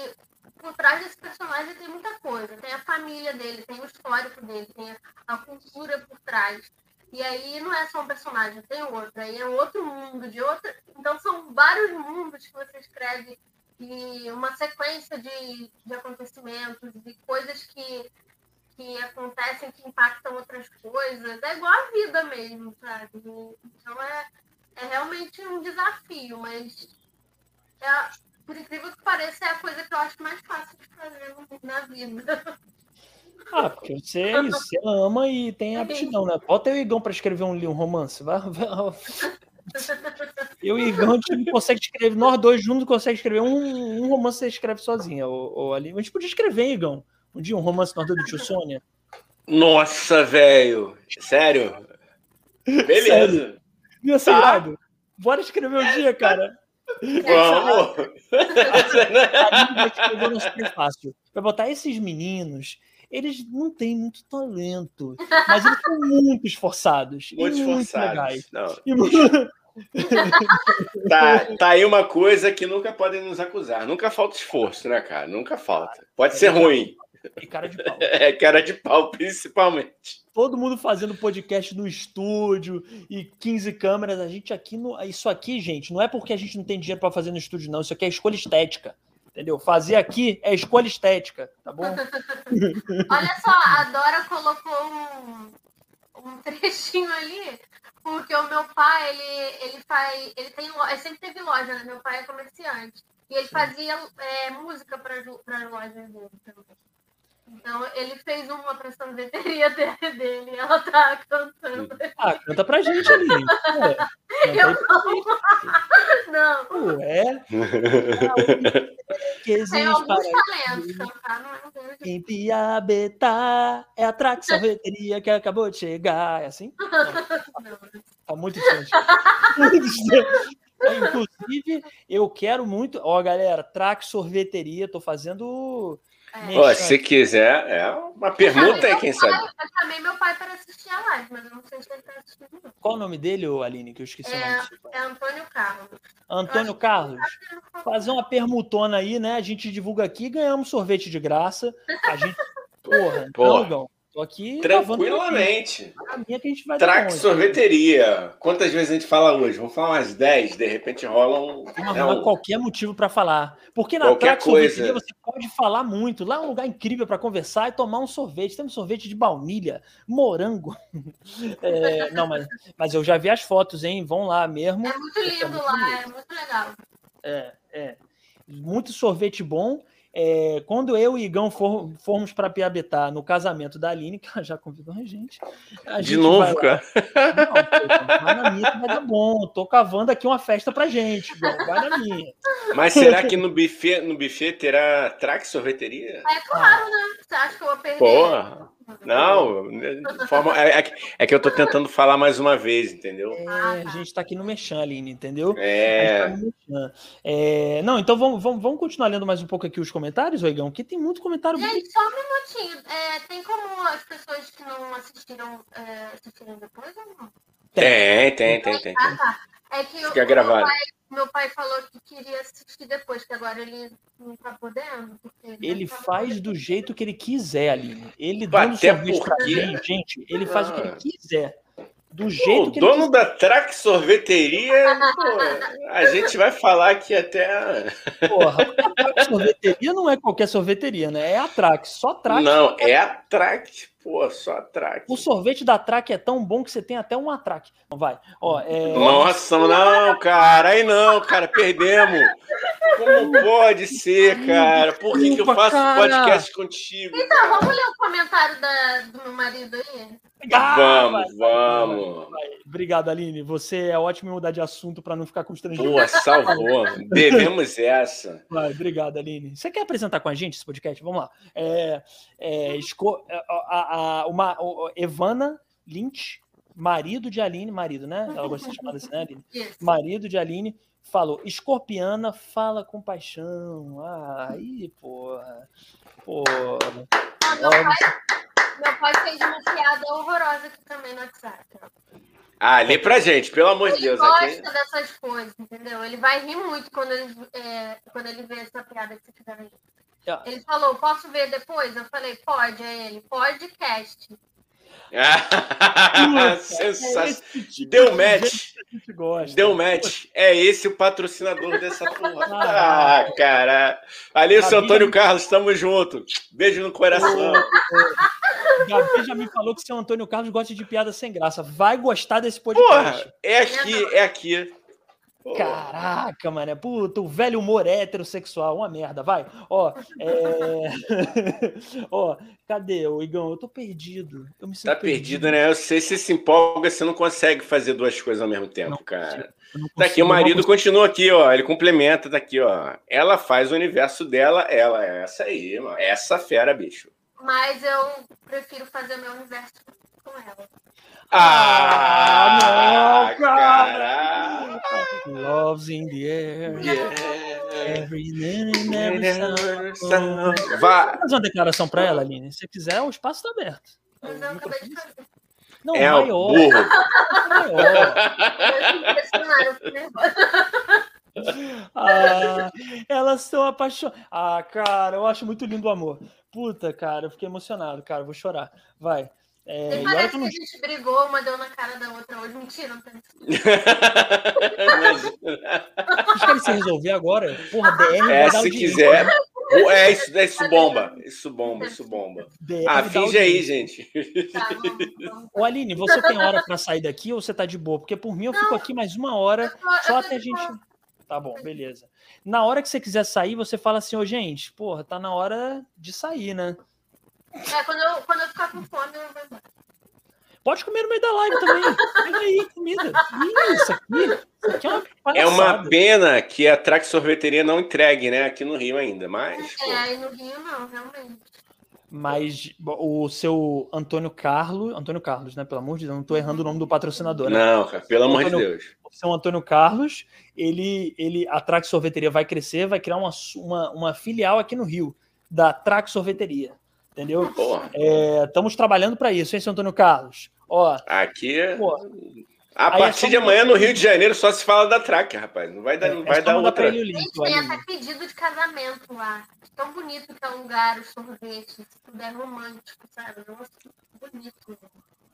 por trás desse personagem tem muita coisa. Tem a família dele, tem o histórico dele, tem a cultura por trás. E aí não é só um personagem, tem outro. Aí é outro mundo, de outra. Então são vários mundos que você escreve e uma sequência de, de acontecimentos, de coisas que, que acontecem que impactam outras coisas. É igual a vida mesmo, sabe? Então é, é realmente um desafio, mas é, por incrível que pareça, é a coisa que eu acho mais fácil de fazer na vida. Ah, porque você, você ama e tem aptidão, né? Bota o Igão para escrever um, um romance. Vai, vai. Eu e o Igão, a gente consegue escrever. Nós dois juntos conseguem escrever um, um romance você escreve sozinha. Ou, ou, ali. A gente podia escrever, Igão. Um dia um romance nós dois do tio Sônia. Nossa, velho. Sério? Beleza. Sério? Ia ser tá. Bora escrever um dia, cara. Vamos! vai escrever no fácil. Vai botar esses meninos eles não têm muito talento, mas eles são muito esforçados. Muito esforçados. Muito [laughs] tá, tá aí uma coisa que nunca podem nos acusar. Nunca falta esforço, né, cara? Nunca falta. Pode ser ruim. E cara de pau. [laughs] É, cara de pau, principalmente. Todo mundo fazendo podcast no estúdio e 15 câmeras. A gente aqui no. Isso aqui, gente, não é porque a gente não tem dinheiro para fazer no estúdio, não. Isso aqui é escolha estética. Entendeu? Fazer aqui é escolha estética, tá bom? [laughs] Olha só, a Dora colocou um, um [laughs] trechinho ali, porque o meu pai, ele, ele faz. Ele tem ele sempre teve loja, né? Meu pai é comerciante. E ele fazia é, música para as lojas dele também. Então, ele fez uma pra sorveteria [laughs] dele ela tá cantando. Ah, canta pra gente ali. [laughs] Eu não. Não. Ué? [laughs] Tem alguns talentos cantar, não é? Em Piabetá é a Trax Sorveteria que acabou de chegar. É assim? Não. Tá muito distante. Inclusive, eu quero muito. Ó, galera, Trax Sorveteria, tô fazendo é. se quiser, é uma pergunta aí, quem pai, sabe. Eu chamei meu pai para assistir a live, mas eu não sei se ele está assistindo. Qual o nome dele, Aline, que eu esqueci é, o nome? É Antônio Carlos. Antônio Carlos, fazer uma permutona aí, né? A gente divulga aqui, ganhamos sorvete de graça. A gente, [laughs] porra, porra. Então, Tô aqui. Tranquilamente. Traque sorveteria. Quantas vezes a gente fala hoje? Vamos falar umas 10, de repente rola um. Não, um... qualquer motivo para falar. Porque na Traque sorveteria você pode falar muito. Lá é um lugar incrível para conversar e tomar um sorvete. Temos sorvete de baunilha, morango. [laughs] É, não, mas, mas eu já vi as fotos, hein? Vão lá mesmo. É muito lindo é muito lá, lindo. é muito legal. É, é. Muito sorvete bom. É, quando eu e Igão for, formos para Piabetá no casamento da Aline, que ela já convidou a gente. A De gente novo, cara? Não, vai na minha que vai dar bom. Tô cavando aqui uma festa pra gente. Vai na minha. Mas será que no buffet, no buffet terá traque sorveteria? É claro, né? Você acha que eu vou perder? Porra. Não, forma, é, é, é, que eu tô tentando falar mais uma vez, entendeu? É, a gente tá aqui no Mechan, Aline, entendeu? É. Tá é não, então vamos, vamos, vamos continuar lendo mais um pouco aqui os comentários, Oigão, que tem muito comentário. Gente, só um minutinho. É, tem como as pessoas que não assistiram é, assistirem depois ou não? Tem, tem, tem, tem. Ah, tá. É que Fica eu, gravado. Pai, meu pai falou que queria assistir depois, que agora ele não tá podendo. Ele tá faz podendo. do jeito que ele quiser, Aline. Ele dando sorvete porque... pra gente, gente, ele faz ah. o que ele ah. quiser. Do jeito o que dono da Track Sorveteria, pô, a gente vai falar aqui até. Porra, a Trax Sorveteria não é qualquer sorveteria, né? É a Trax, só Trax. Não, é a Trax. Pô, só traque. O sorvete da traque é tão bom que você tem até um atraque. Então vai. Ó, é... Nossa, não, cara. Aí não, cara. Perdemos. Como pode ser, cara? Por que, que eu faço cara. podcast contigo? Então, vamos ler o comentário da, do meu marido aí? Ah, vamos, vai, vamos. Vai. Obrigado, Aline. Você é ótimo em mudar de assunto para não ficar constrangido. Pô, salvou. [laughs] Devemos essa. Vai, obrigado, Aline. Você quer apresentar com a gente esse podcast? Vamos lá. É, é, esco... a, a, uma, a Evana Lynch, marido de Aline, marido, né? Ela gosta de chamar assim, né, Aline? Marido de Aline, falou: Escorpiana fala com paixão. Ah, aí, porra. Porra. Ah, meu, pai, meu pai fez uma piada horrorosa aqui também no WhatsApp. Ah, lê pra gente, pelo amor de Deus. Ele gosta aqui. dessas coisas, entendeu? Ele vai rir muito quando ele, é, quando ele vê essa piada que você fizer aí. Ele falou, posso ver depois? Eu falei, pode. É ele, podcast. [laughs] Sensacional. Tipo Deu match. Deu match. É esse o patrocinador dessa porra. [laughs] Ah, cara. Ali, seu Antônio Carlos, estamos junto. Beijo no coração. Gabi já me falou que o seu Antônio Carlos gosta de piada sem graça. Vai gostar desse podcast. Porra, é aqui, é aqui. Caraca, mano. Puta, o velho humor heterossexual, uma merda. Vai. Ó, é... [laughs] Ó, cadê o Igão? Eu tô perdido. Eu me tá perdido, perdido, né? Eu sei se se empolga, você não consegue fazer duas coisas ao mesmo tempo, não, cara. Consigo, tá aqui, o marido continua aqui, ó. Ele complementa, tá aqui, ó. Ela faz o universo dela, ela é essa aí, mano. Essa fera, bicho. Mas eu prefiro fazer o meu universo com ela. Ah, não, cara! Love's in the air. Yeah. Every never sound. Vá. Faz uma declaração para ela, Aline. Se quiser, o espaço está aberto. Mas eu acabei de fazer. Não, é maior. O burro. maior. ah, elas são apaixonadas. Ah, cara, eu acho muito lindo o amor. Puta, cara, eu fiquei emocionado, cara. Vou chorar. Vai. É, e parece que, não... a gente brigou, uma deu na cara da outra hoje. Mentira, não tem. [laughs] Vocês querem se resolver agora? Porra, [laughs] DR. É, se quiser. [laughs] É, isso, é, isso bomba. Isso bomba, isso bomba. DR ah, finge aí, gente. Tá, Ô, Aline, você tem hora para sair daqui ou você tá de boa? Porque por mim eu não, fico aqui mais uma hora, tô, só até a gente. Tá bom, beleza. Na hora que você quiser sair, você fala assim, ô, oh, gente, porra, tá na hora de sair, né? É, quando eu, quando eu ficar com fome, eu vou embora. Pode comer no meio da live também. Pega aí, comida. Isso aqui, isso aqui é uma É uma pena que a Trax Sorveteria não entregue, né? Aqui no Rio ainda, mas... É, aí no Rio não, realmente. Mas o seu Antônio Carlos, Antônio Carlos, né? Pelo amor de Deus, não estou errando o nome do patrocinador. Né? Não, cara, pelo amor Antônio, de Deus. O seu Antônio Carlos, ele, ele, a Trax Sorveteria vai crescer, vai criar uma, uma, uma filial aqui no Rio da Trax Sorveteria. Entendeu? Estamos é, trabalhando para isso, hein, seu Antônio Carlos? Ó, Aqui. Pô, a partir é de amanhã no Rio de Janeiro só se fala da track, rapaz. Não vai dar, é, não vai dar outra. Link, Gente, tem até pedido de casamento lá. Tão bonito que é o lugar, os sorvetes, tudo é romântico, sabe? Nossa, bonito.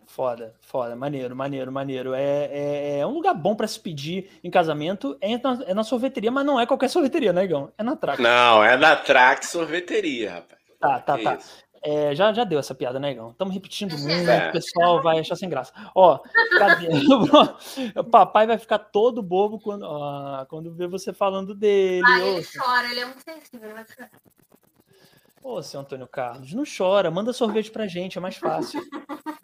Foda, foda, maneiro, maneiro, maneiro. É, é, é um lugar bom para se pedir em casamento. É na, é na, sorveteria, mas não é qualquer sorveteria, né, Igão? É na Track. Não, é na Track Sorveteria, rapaz. Tá, tá, tá. É, já, já deu essa piada, né, Igão? Estamos repetindo muito, é. o pessoal vai achar sem graça. Ó, cadê? o [laughs] papai vai ficar todo bobo quando, ó, quando vê você falando dele. Ah, ele chora, ele é muito sensível, vai chorar. Ô, seu Antônio Carlos, não chora, manda sorvete pra gente, é mais fácil. [laughs]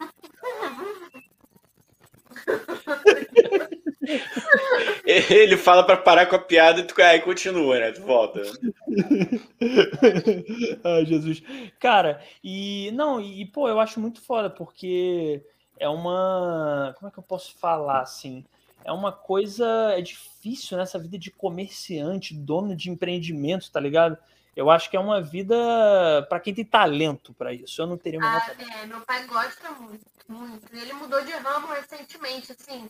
[laughs] Ele fala para parar com a piada e tu aí continua, né? Tu volta. [laughs] Ai, Jesus. Cara, e não, e pô, eu acho muito foda porque é uma, como é que eu posso falar assim? É uma coisa, é difícil nessa vida de comerciante, dono de empreendimento, tá ligado? Eu acho que é uma vida para quem tem talento para isso. Eu não teria uma ah, é, meu pai gosta muito, muito. Ele mudou de ramo recentemente, assim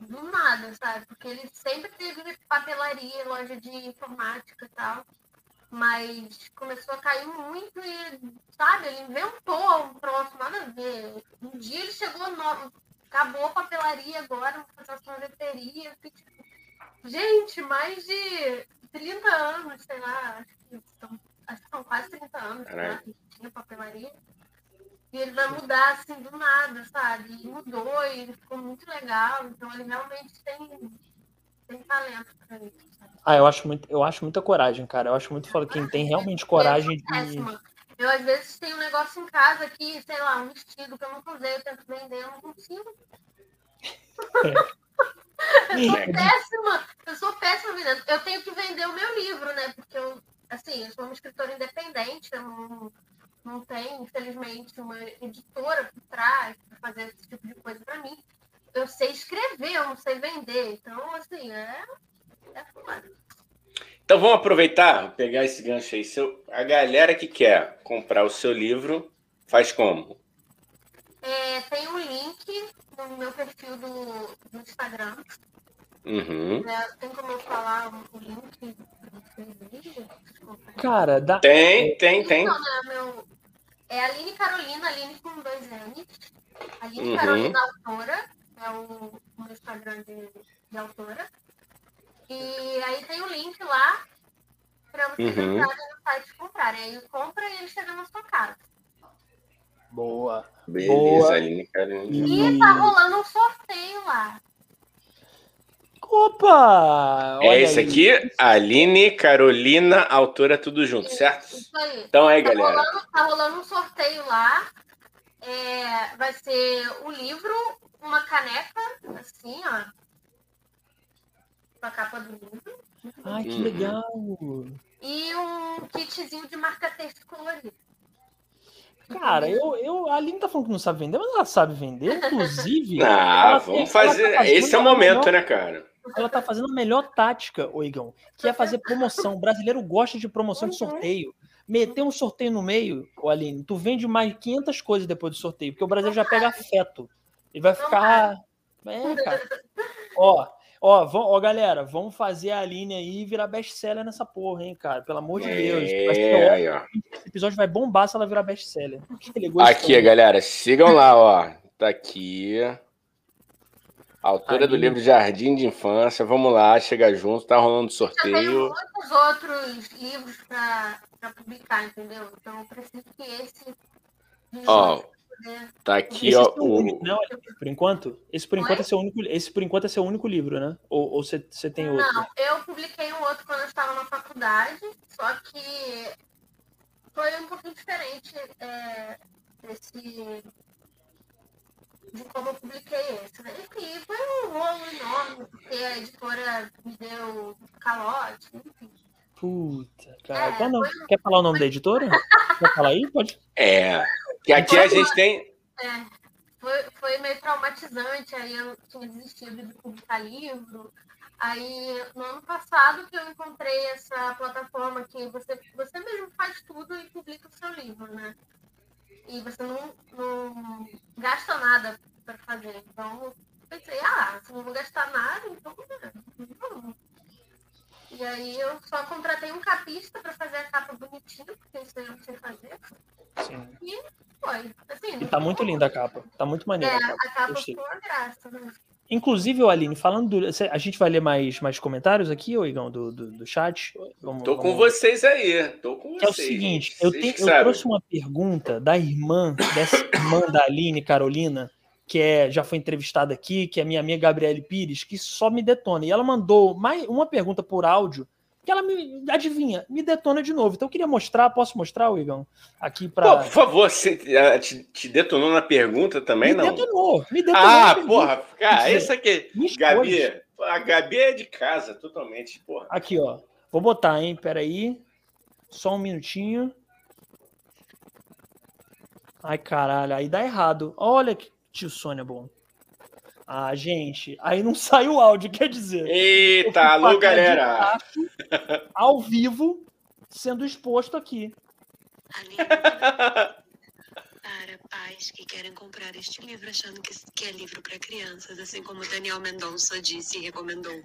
do nada, sabe? Porque ele sempre teve papelaria, loja de informática e tal. Mas começou a cair muito e, sabe, ele inventou um troço, nada a ver. Um dia ele chegou, no... acabou a papelaria agora, vou fazer a sorveteria. Tipo, gente, mais de 30 anos, sei lá, acho que são, acho que são quase 30 anos né, que tinha papelaria. E ele vai mudar assim do nada, sabe? E mudou e ele ficou muito legal. Então ele realmente tem, tem talento pra isso. Sabe? Ah, eu acho, muito, eu acho muita coragem, cara. Eu acho muito foda quem tem realmente coragem de. Eu, às vezes, tenho um negócio em casa aqui, sei lá, um vestido que eu não usei, eu tento vender, eu não consigo. É. [laughs] eu sou péssima, eu sou péssima vendendo. Eu tenho que vender o meu livro, né? Porque eu, assim, eu sou uma escritora independente, eu não, não tem, infelizmente, uma editora por trás para fazer esse tipo de coisa para mim. Eu sei escrever, eu não sei vender. Então, assim, é, é foda. Então vamos aproveitar, pegar esse gancho aí. Seu, a galera que quer comprar o seu livro, faz como? É, tem um link no meu perfil do, do Instagram. Uhum. É, tem como eu falar o link Cara, dá. Tem, tem, tem. Não, não, meu, é Aline Carolina, Aline com dois N's. Aline uhum. Carolina Autora, é o, o Instagram de, de, autora. E aí tem o link lá para vocês uhum. entrarem no site e comprarem. Aí compra e ele chega na sua casa. Boa. Beleza, Boa. Aline Carolina. E tá rolando um sorteio lá. Opa! É esse aí. aqui, Aline, Carolina, autora, tudo junto, certo? Isso aí. Então aí, tá galera. Rolando, tá rolando um sorteio lá. É, vai ser o livro, uma caneca, assim, ó. Com a capa do livro. Ai, que uhum. legal! E um kitzinho de marca-texto colorido. Cara, eu, eu, a Aline tá falando que não sabe vender, mas ela sabe vender, inclusive. [laughs] Ah, vamos fazer. Tá Esse é o momento, melhor, né, cara? Ela tá fazendo a melhor tática, Oigão, que é fazer promoção. O brasileiro gosta de promoção de sorteio. Meter um sorteio no meio, Aline, tu vende mais 500 coisas depois do sorteio, porque o brasileiro já pega afeto. Ele vai ficar. É, cara. Ó, Ó, vão, ó, galera, vamos fazer a Aline aí virar best-seller nessa porra, hein, cara? Pelo amor de é, Deus. Aí, ó. Esse episódio vai bombar se ela virar best-seller. Aqui, galera, sigam lá, ó. Tá aqui. Autora do livro Jardim de Infância. Vamos lá, chega junto, tá rolando sorteio. tem muitos outros livros pra, pra publicar, entendeu? Então eu preciso que esse. Ó, Tá aqui, esse ó. É o... único, não, por enquanto, esse por enquanto é seu único, esse por enquanto é seu único livro, né? Ou, você, você tem outro? Não, eu publiquei um outro quando eu estava na faculdade, só que foi um pouquinho diferente é, desse de como eu publiquei esse, né? E foi um rolo enorme, porque a editora me deu calote, enfim. Puta, cara. É, foi... Quer falar o nome da editora? [laughs] Quer falar aí? Pode. É. Que aqui a gente tem. É, foi, foi meio traumatizante, aí eu tinha desistido de publicar livro. Aí, no ano passado, que eu encontrei essa plataforma que você, você mesmo faz tudo e publica o seu livro, né? E você não, não gasta nada para fazer. Então, pensei, ah, se não vou gastar nada, então não. E aí eu só contratei um capista para fazer a capa bonitinha, porque isso eu não sei fazer. Sim. E foi. Assim, e tá muito linda a capa. Tá muito maneira. É, a capa, a capa ficou uma graça, né? Inclusive, Aline, falando do. A gente vai ler mais, mais comentários aqui, ô Igão, do, do, do chat? Vamos, Tô com vamos... vocês aí. Tô com vocês. É o seguinte, eu, tenho, eu trouxe uma pergunta da irmã, dessa [coughs] irmã da Aline, Carolina, que é, já foi entrevistada aqui, que é minha amiga Gabriele Pires, que só me detona. E ela mandou mais uma pergunta por áudio que ela me adivinha, me detona de novo. Então eu queria mostrar, posso mostrar, Igão? Aqui para. Por favor, você te, te, detonou na pergunta também, me não? Detonou, me detonou. Ah, porra, cara, isso aqui. Gabi, a Gabi é de casa, totalmente, porra. Aqui, ó. Vou botar, hein? Peraí. Só um minutinho. Ai, caralho, aí dá errado. Olha que tio Sônia bom. Ah, gente, aí não [laughs] sai o áudio, quer dizer. Eita, alô, galera! Ao vivo, sendo exposto aqui. para pais que querem comprar este livro achando que, que é livro para crianças, assim como o Daniel Mendonça disse e recomendou.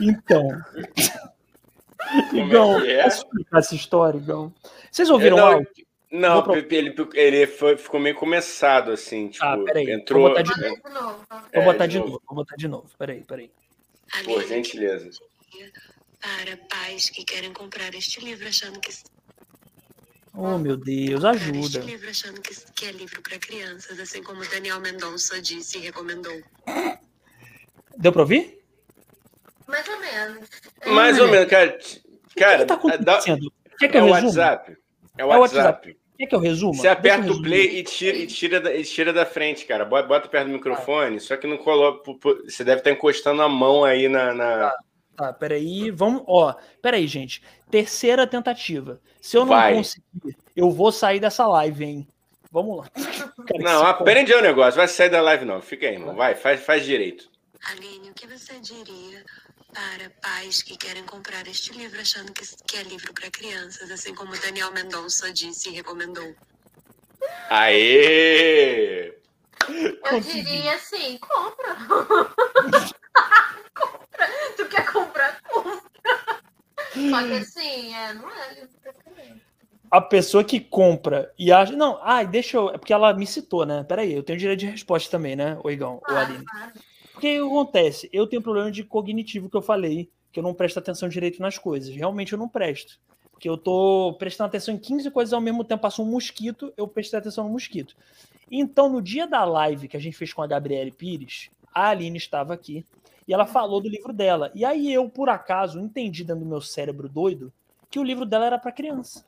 Então. Igão, é? posso explicar essa história, Igão? Vocês ouviram o áudio? Não, pro... ele, ele foi, ficou meio começado, assim, tipo, ah, peraí. entrou... Vou botar de novo. Vou botar é, de, novo. novo. vou botar de novo, peraí, peraí. Por gentileza. Para pais que querem comprar este livro achando que... Oh, meu Deus, ajuda. Este livro achando que, que é livro para crianças, assim como Daniel Mendonça disse e recomendou. Deu para ouvir? Mais ou menos. Mais ou menos, cara. Cara, o que, que tá acontecendo? É, Quer que é o WhatsApp. É o WhatsApp. É o WhatsApp. Quer que eu resumo? Você aperta o play e tira, e, tira da, e tira da frente, cara. Bota, perto do microfone, ah. só que não coloca. Você deve estar encostando a mão aí na. na... Tá, tá, peraí. Vamos. Ó, peraí, gente. Terceira tentativa. Se eu não Vai. conseguir, eu vou sair dessa live, hein? Vamos lá. Cara, [laughs] não, aprende o negócio. Vai sair da live, não. Fica aí, irmão. Vai, faz, faz direito. Aline, o que você diria para pais que querem comprar este livro achando que, que é livro para crianças, assim como Daniel Mendonça disse e recomendou. Aê! Eu diria assim, compra. [laughs] compra. Tu quer comprar, compra. Só que assim, é, não é livro para criança. A pessoa que compra e acha. Não, ai, ah, deixa eu. É porque ela me citou, né? Peraí, eu tenho direito de resposta também, né, o Igão, ah, o Aline. Ah. Porque o que acontece? Eu tenho problema de cognitivo que eu falei, que eu não presto atenção direito nas coisas. Realmente eu não presto. Porque eu tô prestando atenção em 15 coisas ao mesmo tempo, passou um mosquito, eu prestei atenção no mosquito. Então, no dia da live que a gente fez com a Gabriele Pires, a Aline estava aqui e ela falou do livro dela. E aí eu, por acaso, entendi dentro do meu cérebro doido que o livro dela era para criança.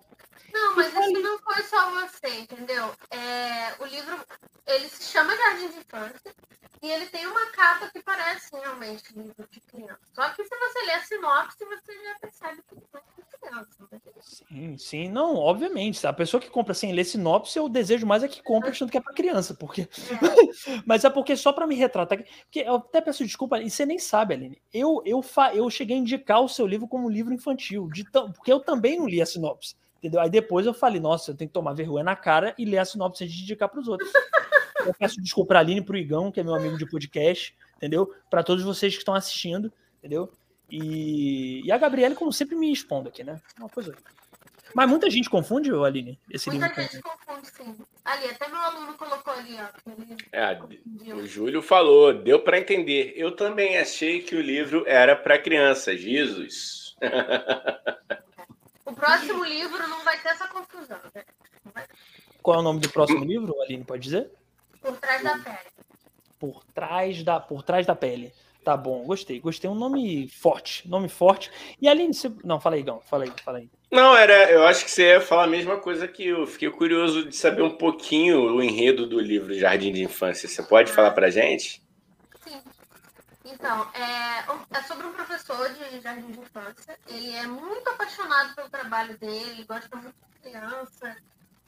Não, mas isso não foi só você, entendeu? É, o livro, ele se chama Jardim de Infância e ele tem uma capa que parece realmente livro de criança. Só que se você ler a sinopse, você já percebe que é de criança. Né? Sim, sim, não, obviamente. A pessoa que compra sem ler sinopse, eu desejo mais é que compre achando que é para criança, porque. É. [laughs] Mas é porque só para me retratar. Porque eu até peço desculpa, e você nem sabe, Aline. Eu, eu, fa... eu cheguei a indicar o seu livro como livro infantil, de t... porque eu também não li a sinopse. Entendeu? Aí depois eu falei, nossa, eu tenho que tomar vergonha na cara e ler a sinopse antes de indicar para os outros. [laughs] Eu peço desculpa para a Aline e para o Igão, que é meu amigo de podcast, entendeu? Para todos vocês que estão assistindo, entendeu? E, e a Gabriela, como sempre, me expondo aqui, né? Uma coisa. Mas muita gente confunde, Aline? Esse muita livro gente confunde, sim. Ali, até meu aluno colocou ali, ó. É, o Júlio falou, deu para entender. Eu também achei que o livro era para crianças, Jesus. [laughs] O próximo livro não vai ter essa confusão, né? Qual é o nome do próximo livro, Aline? Pode dizer? Por trás da pele. Por trás da, por trás da pele. Tá bom, gostei. Gostei. Um nome forte. Nome forte. E Aline, você... Não, fala aí, Gão. Fala aí, fala aí. Não, era. Eu acho que você ia falar a mesma coisa que eu. Fiquei curioso de saber um pouquinho o enredo do livro Jardim de Infância. Você pode falar pra gente? Então, é, é sobre um professor de jardim de infância. Ele é muito apaixonado pelo trabalho dele, gosta muito de criança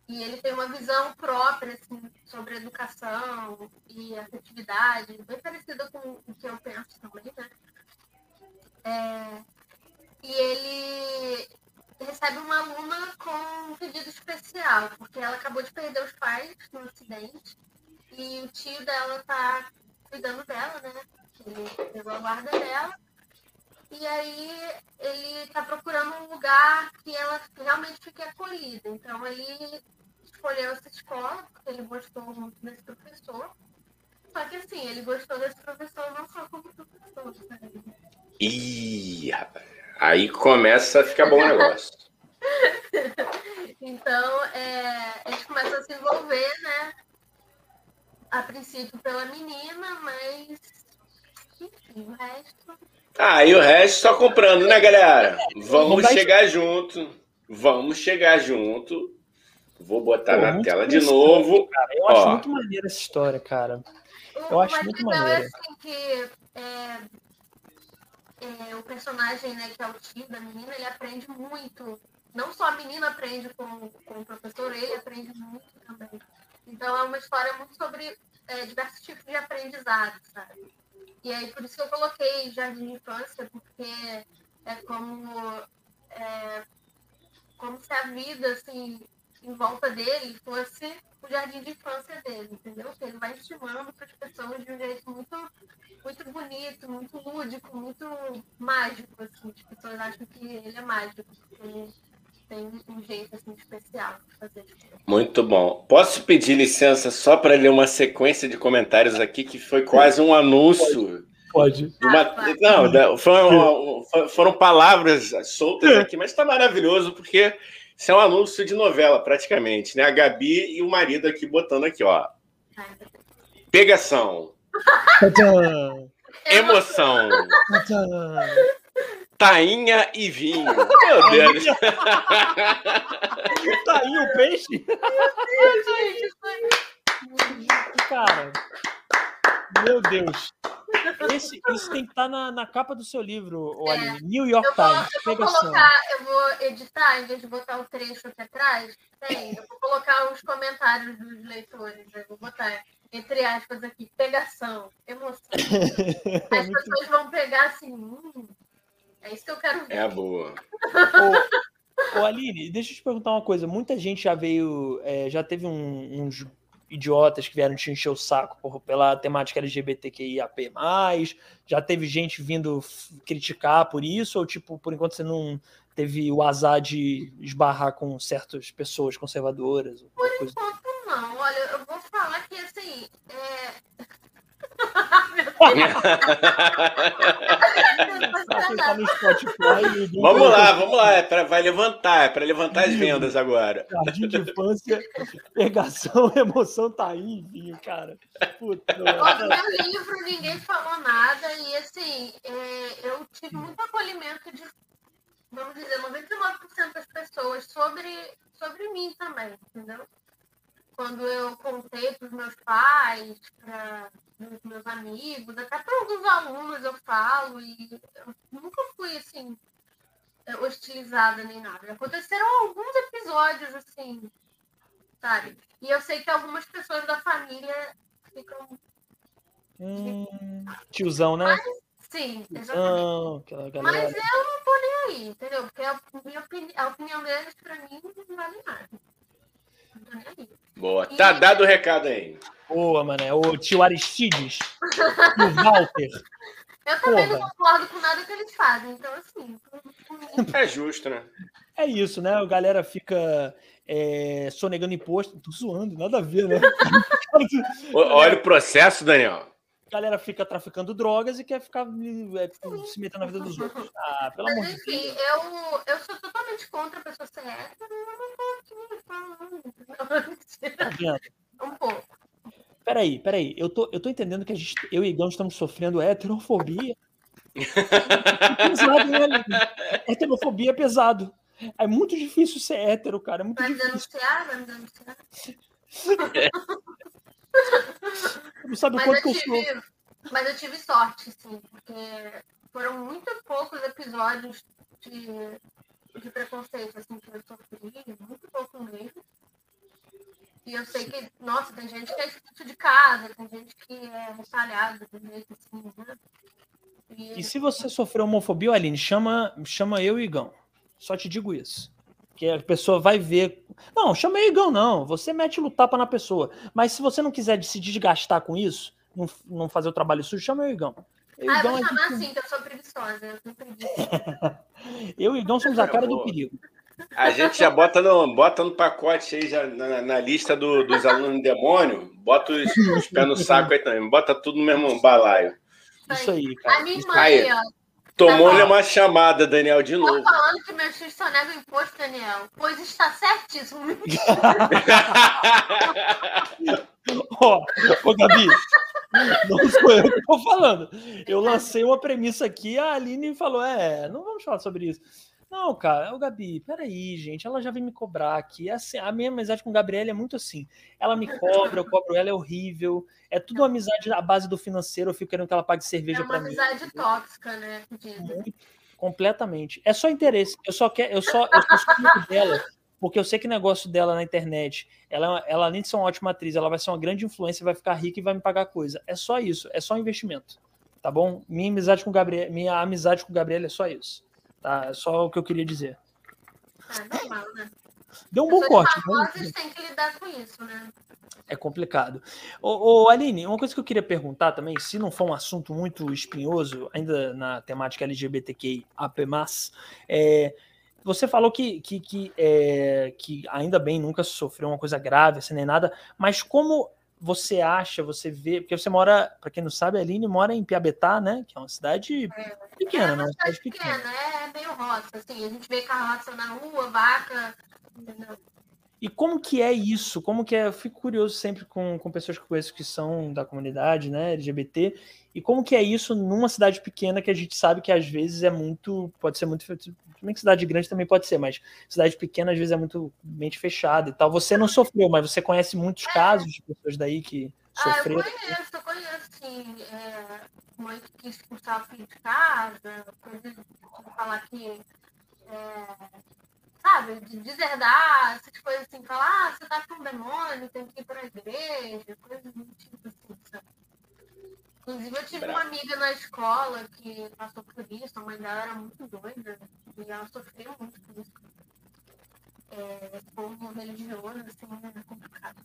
e ele tem uma visão própria assim, sobre educação e afetividade, bem parecida com o que eu penso também, né? É, e ele recebe uma aluna com um pedido especial, porque ela acabou de perder os pais no acidente e o tio dela tá cuidando dela, né? Ele pegou a guarda dela. E aí ele está procurando um lugar que ela realmente fique acolhida. Então ele escolheu essa escola, porque ele gostou muito desse professor. Só que assim, ele gostou desse professor não só como professor, sabe? Ih, aí começa a ficar bom o negócio. [laughs] então, é, eles começam a se envolver, né? A princípio pela menina, mas enfim, o resto. Ah, e o resto só comprando, né, galera? Vamos chegar junto. Vamos chegar junto Vou botar Pô, na tela de novo. Cara. Eu Ó. acho muito maneira essa história, cara. Eu o acho muito maneiro. É assim que é, é, o personagem, né, que é o tio da menina, ele aprende muito. Não só a menina aprende com, com o professor, ele aprende muito também. Então é uma história muito sobre é, diversos tipos de aprendizado, sabe? E aí por isso que eu coloquei Jardim de Infância, porque é como, é, como se a vida, assim, em volta dele fosse o jardim de infância dele, entendeu? Que ele vai estimando para as pessoas de um jeito muito, muito bonito, muito lúdico, muito mágico, assim. As pessoas acham que ele é mágico, porque tem um jeito assim especial de fazer. Muito bom. Posso pedir licença só para ler uma sequência de comentários aqui que foi quase um anúncio. Pode. Uma... Ah, Não, foram, foram palavras soltas aqui, mas está maravilhoso porque isso é um anúncio de novela, praticamente, né? A Gabi e o marido aqui botando aqui, ó. Pegação. Emoção. Tainha e vinho. Meu Deus. [laughs] Tainha o peixe? Cara. Meu Deus. Esse, isso tem que estar tá na, na capa do seu livro, é. Aline. New York eu vou, Times. Eu vou, colocar, eu vou editar, em vez de botar o trecho aqui atrás, tem, eu vou colocar os comentários dos leitores. Eu vou botar, entre aspas, aqui, pegação, emoção. [laughs] As pessoas vão pegar assim, hum, é isso que eu quero ver. É boa. ô, ô, Aline, deixa eu te perguntar uma coisa. Muita gente já veio, é, já teve um, uns idiotas que vieram te encher o saco por, pela temática LGBTQIAP+, já teve gente vindo criticar por isso, ou tipo, por enquanto você não teve o azar de esbarrar com certas pessoas conservadoras? Por enquanto não, olha, eu vou falar que assim, é... Vamos lá, vamos lá. É pra, vai levantar, é para levantar as vendas agora. Jardim de infância, pegação, [laughs] emoção tá aí, vinho, cara. Puta, meu livro ninguém falou nada e assim, é, eu tive muito acolhimento de, vamos dizer, 99% das pessoas sobre, sobre mim também, entendeu? Quando eu contei para os meus pais, para dos meus amigos, até para alguns alunos eu falo, e eu nunca fui assim hostilizada nem nada. Aconteceram alguns episódios assim, sabe? E eu sei que algumas pessoas da família ficam. Hum, tiozão, né? Mas, sim, exatamente. galera... Mas eu não tô nem aí, entendeu? Porque a, minha opini... a opinião deles, pra mim, não vale nada. Não tô nem aí. Boa, tá e... dado o recado aí. Boa, mané. O tio Aristides. o Walter. Eu também Porra. não concordo com nada que eles fazem, então assim. É justo, né? É isso, né? A galera fica é, sonegando imposto. Tô zoando, nada a ver, né? [laughs] Olha o processo, Daniel. A galera fica traficando drogas e quer ficar é, se metendo na vida dos outros. [laughs] Ah, pelo Mas, amor enfim, de Deus. Eu, eu sou totalmente contra a pessoa ser hétero. Tá [laughs] um pouco. Peraí, peraí. Eu tô, eu tô entendendo que a gente, eu e Igão estamos sofrendo heterofobia. é pesado, né, Heterofobia é pesado. É muito difícil ser hétero, cara. É muito vai difícil. denunciar, vai denunciar. [laughs] Não sabe o quanto eu, tive, eu sou. Mas eu tive sorte, sim, porque foram muito poucos episódios de, de preconceito assim, que eu sofri, muito pouco mesmo. E eu sei que, nossa, tem gente que é expulso de casa, tem gente que é retalhada, tem gente assim, né? E... e se você sofreu homofobia, Aline, chama, chama eu e Igão. Só te digo isso. Que a pessoa vai ver. Não, chama Igão, não. Você mete o tapa na pessoa. Mas se você não quiser se desgastar com isso, não, não fazer o trabalho sujo, chama e Igão. Eu ah, eu vou é chamar assim, que eu sou preguiçosa. Eu, sou preguiçosa. [laughs] eu e Igão somos a cara do perigo. A gente já bota no, bota no pacote aí, já na, na lista do, dos alunos demônio, bota os, os pés no saco aí também, bota tudo no mesmo balaio. Isso aí, cara. A minha mãe, ó. Tomou-lhe tá uma chamada, Daniel, de novo. Tô falando que meus filhos só negam imposto, Daniel. Pois está certíssimo. [laughs] Ó, oh, Gabi, não sou eu que tô falando. Eu lancei uma premissa aqui, a Aline falou: é, não vamos falar sobre isso. Não, cara, o Gabi, peraí, gente, ela já vem me cobrar aqui. É assim, a minha amizade com o Gabriel é muito assim. Ela me cobra, eu cobro ela, é horrível. É tudo uma amizade à base do financeiro, eu fico querendo que ela pague cerveja para mim. É uma amizade tóxica, né? Muito, completamente. É só interesse. Eu só quero, eu só, eu só dela, porque eu sei que o negócio dela na internet, ela, ela além de ser uma ótima atriz, ela vai ser uma grande influência, vai ficar rica e vai me pagar coisa. É só isso, é só investimento. Tá bom? Minha amizade com Gabriel, minha amizade com o Gabriel é só isso. Tá? É só o que eu queria dizer. É normal, né? Deu um bom corte. Famosas têm que lidar com isso, né? É complicado. Ô, ô, Aline, uma coisa que eu queria perguntar também, se não for um assunto muito espinhoso, ainda na temática LGBTQIA+, é, você falou que, que, que, é, que ainda bem nunca sofreu uma coisa grave, assim, nem nada, mas como você acha, você vê, porque você mora, para quem não sabe, a Aline mora em Piabetá, né? Que é uma cidade é, pequena, é né? Uma cidade pequena, pequena, é meio roça, assim, a gente vê carroça na rua, vaca, entendeu? E como que é isso? Como que é? Eu fico curioso sempre com, com pessoas que conheço que são da comunidade, né, LGBT, e como que é isso numa cidade pequena que a gente sabe que às vezes é muito, pode ser muito, também que cidade grande também pode ser, mas cidade pequena às vezes é muito mente fechada e tal. Você não sofreu, mas você conhece muitos é. casos de pessoas daí que sofreram? Ah, eu conheço, eu conheço, sim. É, mãe que quis expulsar o filho de casa, coisas de falar que é, sabe, de deserdar, essas coisas assim, falar, ah, você tá com um demônio, tem que ir pra igreja, coisas do tipo assim, sabe? Inclusive, eu tive uma amiga na escola que passou por isso, a mãe dela era muito doida, e ela sofreu muito por isso. É, povo religioso, assim, é complicado.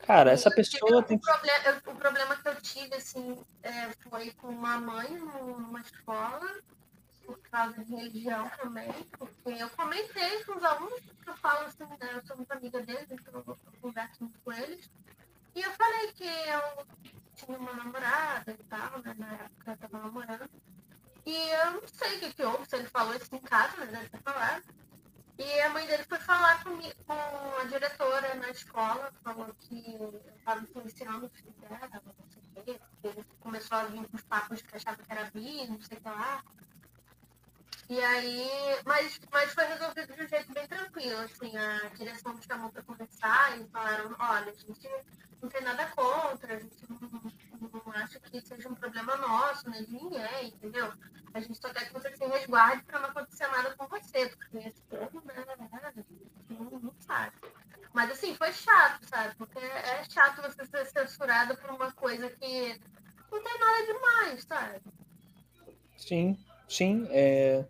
Cara, essa pessoa tem. O problema, o problema que eu tive, assim, é, foi com uma mãe numa escola por causa de religião também, porque eu comentei com os alunos, que eu falo assim, né, eu sou muito amiga deles, então eu converso muito com eles, e eu falei que eu tinha uma namorada e tal, né? Na época eu tava namorando. E eu não sei o que, que houve, se ele falou isso em casa, mas deve ter falado. E a mãe dele foi falar comigo, com a diretora na escola, falou que eu estava influenciando o filho dela, não sei o quê, porque ele começou a vir com os papos que achava que era bi, não sei o que lá. E aí, mas, mas foi resolvido de um jeito bem tranquilo, assim, a direção me chamou para conversar e falaram, olha, a gente não tem nada contra, a gente não, não acha que seja um problema nosso, nem de ninguém, entendeu? A gente só quer que você se resguarde para não acontecer nada com você, porque esse povo, né, não, não sabe. Mas assim, foi chato, sabe? Porque é chato você ser censurado por uma coisa que não tem nada demais, sabe? Sim, sim. É,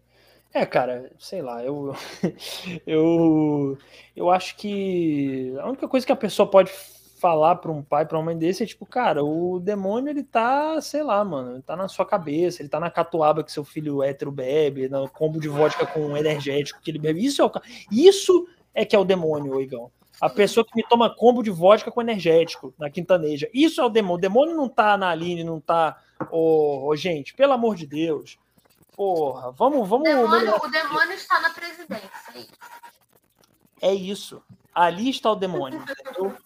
é cara, sei lá, eu, [laughs] eu, eu acho que a única coisa que a pessoa pode falar para um pai, para uma mãe desse é tipo, cara, o demônio ele tá, sei lá, mano, ele tá na sua cabeça, ele tá na catuaba que seu filho hétero bebe, no combo de vodka com energético que ele bebe. Isso é o, isso é que é o demônio, Igão. A pessoa que me toma combo de vodka com energético na quintaneja. Isso é o demônio. O demônio não tá na Aline, não tá. Ô, oh, oh, gente, pelo amor de Deus. Porra, vamos. vamos o, demônio, o demônio está na presidência. É isso. Ali está o demônio.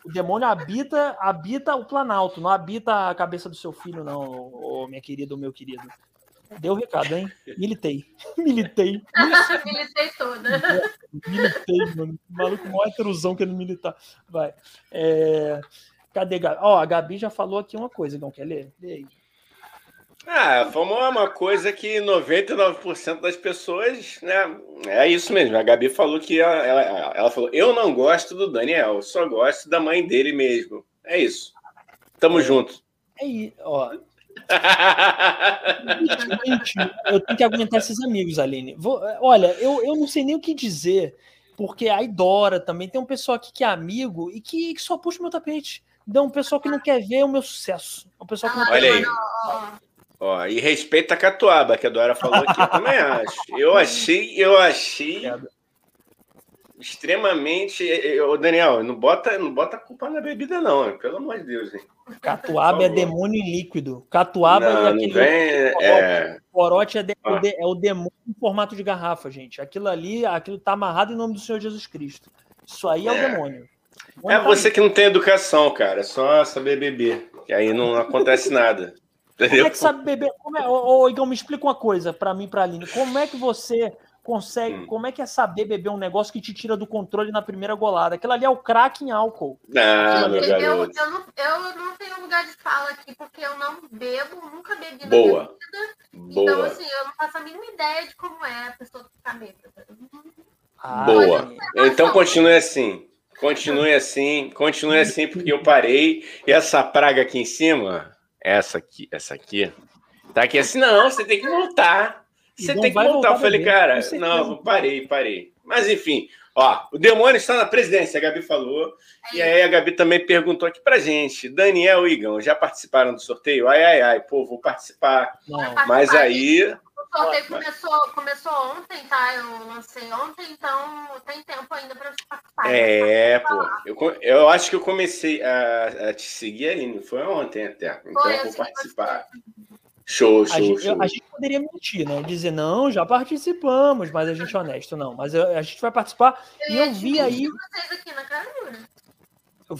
O demônio habita, habita o Planalto, não habita a cabeça do seu filho, não, ô, minha querida ou meu querido. Deu o recado, hein? Militei. [laughs] Militei. [laughs] Militei toda. Militei, mano. O maluco maior heterosão querendo militar. Vai. É... Cadê Gabi? Ó, a Gabi já falou aqui uma coisa, não quer ler? Lê aí. Ah, FOMO é uma coisa que 99% das pessoas, né? É isso mesmo. A Gabi falou que ela, ela, ela falou: eu não gosto do Daniel, só gosto da mãe dele mesmo. É isso. Tamo é, junto. É isso, ó. [laughs] eu tenho que aguentar esses amigos, Aline. Vou, olha, eu, eu não sei nem o que dizer, porque a Idora também tem um pessoal aqui que é amigo e que, que só puxa o meu tapete. Então, um pessoal que não quer ver o meu sucesso. Um pessoal que não Olha aí. Ó, e respeita a Catuaba, que a Dora falou aqui, eu também acho. Eu [laughs] achei, eu achei extremamente. Ô, Daniel, não bota, não bota a culpa na bebida, não, pelo amor de Deus, hein? Catuaba é demônio em líquido. Catuaba não, é aquele. Vem, corote. É... corote é, de, ah. é o demônio em formato de garrafa, gente. Aquilo ali, aquilo tá amarrado em nome do Senhor Jesus Cristo. Isso aí é, é. o demônio. é você que não tem educação, cara. É só saber beber. E aí não acontece nada. Entendeu? Como é que sabe beber? Como é, ô, ô, Igor, me explica uma coisa para mim, para a Aline. Como é que você consegue. Hum. Como é que é saber beber um negócio que te tira do controle na primeira golada? Aquilo ali é o crack em álcool. Ah, eu, eu, eu, não, eu não tenho lugar de fala aqui porque eu não bebo, nunca bebi Boa. na vida. Boa. Então, assim, eu não faço a mínima ideia de como é a pessoa ficar bêbada. Ah, Boa. Então continue assim. Continue assim, continue assim, porque eu parei. E essa praga aqui em cima, essa aqui, essa aqui, tá aqui assim, não, você tem que voltar. Você tem que voltar. voltar eu falei, cara, não, parei, parei. Mas enfim, ó, o demônio está na presidência, a Gabi falou. E aí a Gabi também perguntou aqui pra gente: Daniel e Igão, já participaram do sorteio? Ai, ai, ai, pô, vou participar. Não. Mas aí. O sorteio começou, começou ontem, tá? Eu lancei ontem, então tem tempo ainda para participar. É, pô. Eu, eu acho que eu comecei a, a te seguir, Aline, foi ontem até. Então Foi, eu vou participar. Show, show, a gente, show. a gente poderia mentir, né? Dizer, não, já participamos, mas a gente é honesto, não. Mas eu, a gente vai participar eu e eu vi aí. Eu,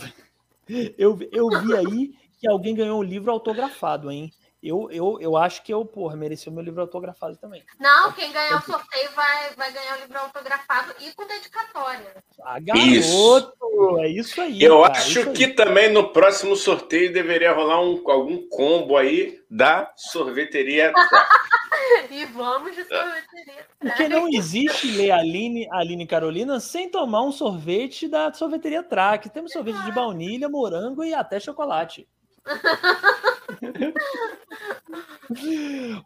[laughs] eu, eu vi aí que alguém ganhou um livro autografado, hein? Eu, eu, eu acho que eu, porra, mereci o meu livro autografado também. Não, quem ganhar o sorteio vai, vai ganhar o livro autografado e com dedicatória. Ah, garoto! Isso. É isso aí. Eu cara, acho que aí. também no próximo sorteio deveria rolar um, algum combo aí da sorveteria. [laughs] e vamos de sorveteria. Porque não existe ler Aline, Aline Carolina sem tomar um sorvete da sorveteria Track. Temos sorvete de baunilha, morango e até chocolate. [laughs]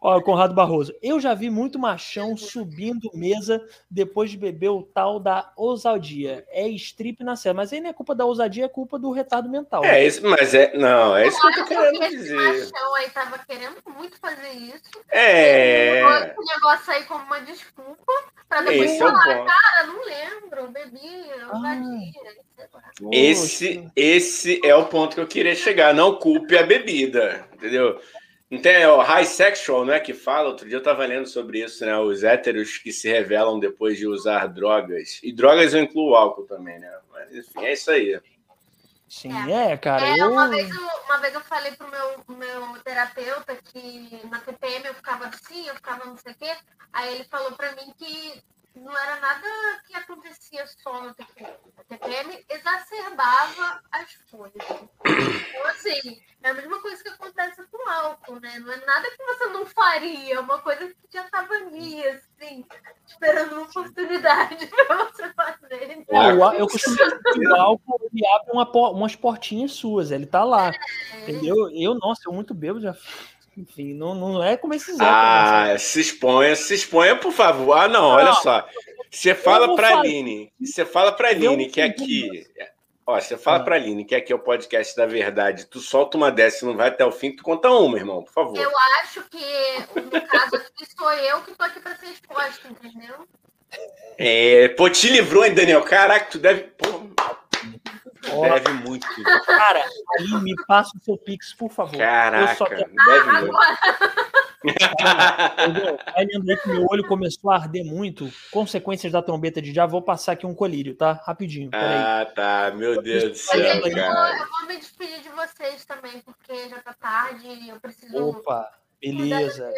Ó, Conrado Barroso. Eu já vi muito machão subindo mesa depois de beber o tal da ousadia. É strip na cena. Mas aí não é culpa da ousadia, é culpa do retardo mental. É isso, mas é. Não, é isso que eu tô querendo esse dizer. machão aí tava querendo muito fazer isso. É. Esse negócio aí como uma desculpa pra depois Esse é o falar, ponto. cara, não lembro, bebi, ousadia, sei lá. Esse, esse é o ponto que eu queria chegar. Não culpe a bebida, entendeu? Não tem ó, high sexual, não é que fala? Outro dia eu tava lendo sobre isso, né? Os héteros que se revelam depois de usar drogas. E drogas eu incluo álcool também, né? Mas enfim, é isso aí. Sim, é, cara. É, eu... uma, vez eu, uma vez eu falei pro meu, meu terapeuta que na TPM eu ficava assim, eu ficava não sei o quê. Aí ele falou pra mim que não era nada que acontecia só no TPM. A TPM exacerbava as coisas. Então, assim, é a mesma coisa que acontece com álcool, né? Não é nada que você não faria, é uma coisa que já estava ali, assim, esperando uma oportunidade [laughs] pra você fazer. É, o á- eu costumo dizer que o álcool ele abre uma umas portinhas suas, ele tá lá. Entendeu? Eu, nossa, eu muito bebo já. Enfim, não, não é como esses né? Ah, se exponha, se exponha, por favor. Ah, não, olha Não. só. Você fala pra falar. Aline, você fala pra Aline Eu- que aqui. Ó, você fala Ah. pra Aline que aqui é o podcast da verdade. Tu solta uma dessa e não vai até o fim, tu conta uma, irmão, por favor. Eu acho que, no caso aqui, sou eu que tô aqui pra ser exposta, entendeu? É, pô, te livrou, hein, Daniel? Caraca, tu deve. Pô, deve muito. cara, aí me passa o seu Pix, por favor. Eu só Caraca, quero- deve muito. Agora, Entendeu? Vai lendo aí que meu olho começou a arder muito. Consequências da trombeta de já vou passar aqui um colírio, tá? Rapidinho, peraí. Ah, tá. Meu Deus do céu, gente, eu, vou, cara. eu vou me despedir de vocês também, porque já tá tarde, eu preciso Opa, beleza,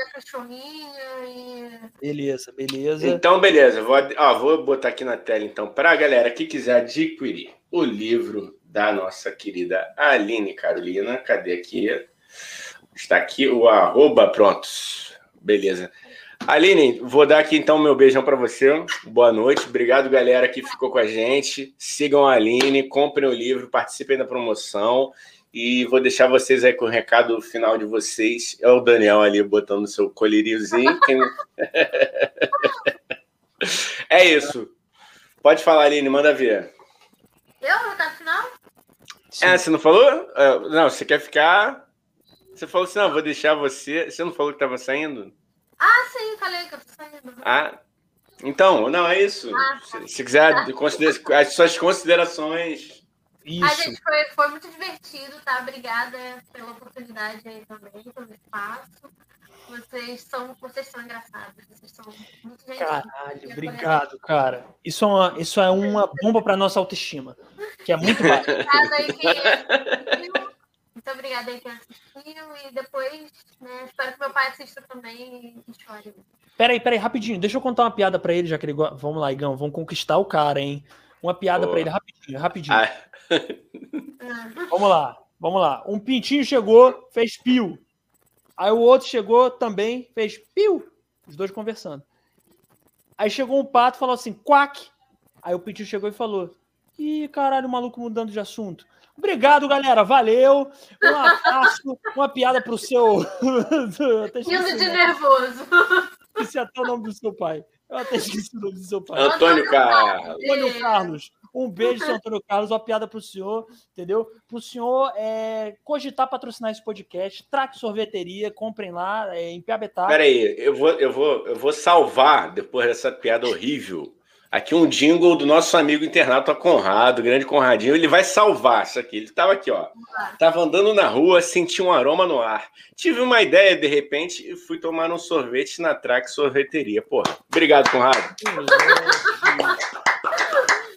e... beleza, beleza. Então, beleza. Vou, ó, vou botar aqui na tela, então, para a galera que quiser adquirir o livro da nossa querida Aline Carolina. Cadê aqui? Está aqui o arroba, prontos. Beleza. Aline, vou dar aqui então meu beijão para você. Boa noite. Obrigado, galera, que ficou com a gente. Sigam a Aline, comprem o livro, participem da promoção. E vou deixar vocês aí com o recado final de vocês. É o Daniel ali botando seu coliriozinho. Quem- [laughs] é isso. Pode falar, Aline, manda ver. Eu, tá final? Sim. É, você não falou? É, Não, você quer ficar. Você falou assim, não, vou deixar você. Você não falou que estava saindo? Ah, sim, falei que eu tô saindo. Ah, então, não, é isso. Ah, Se, se quiser as suas considerações. A Isso. gente foi, foi muito divertido, tá? Obrigada pela oportunidade aí também, pelo espaço. Vocês são, vocês são engraçados, vocês são muito gentis. Caralho, obrigado, cara. Isso é uma, isso é uma bomba para nossa autoestima, que é muito baixa. Obrigada aí quem assistiu. Muito obrigada aí quem assistiu. E depois, né, espero que meu pai assista também e chore. Peraí, peraí, rapidinho. Deixa eu contar uma piada pra ele, já que ele. Vamos lá, Igão, vamos conquistar o cara, hein? Uma piada Boa. pra ele, rapidinho, rapidinho. Ah, [laughs] Vamos lá, vamos lá. Um pintinho chegou, fez piu. Aí o outro chegou também, fez piu. Os dois conversando. Aí chegou um pato e falou assim, quack. Aí o pintinho chegou e falou: Ih, caralho, o maluco mudando de assunto. Obrigado, galera. Valeu. Um abraço. Uma piada pro seu. [laughs] Eu até esqueci Rindo de nervoso. Esqueci até o nome do seu pai. Eu até esqueci o nome do seu pai. Antônio Carlos. Antônio Carlos. Um beijo, seu Antônio Carlos. Uma piada pro senhor, entendeu? Pro senhor é, cogitar patrocinar esse podcast. Traque sorveteria, comprem lá é, em Piabetá. Peraí, eu vou, eu, vou, eu vou salvar, depois dessa piada horrível, aqui um jingle do nosso amigo internauta Conrado, grande Conradinho. Ele vai salvar isso aqui. Ele estava aqui, ó. Tava andando na rua, senti um aroma no ar. Tive uma ideia de repente e fui tomar um sorvete na Track Sorveteria. Porra, obrigado, Conrado.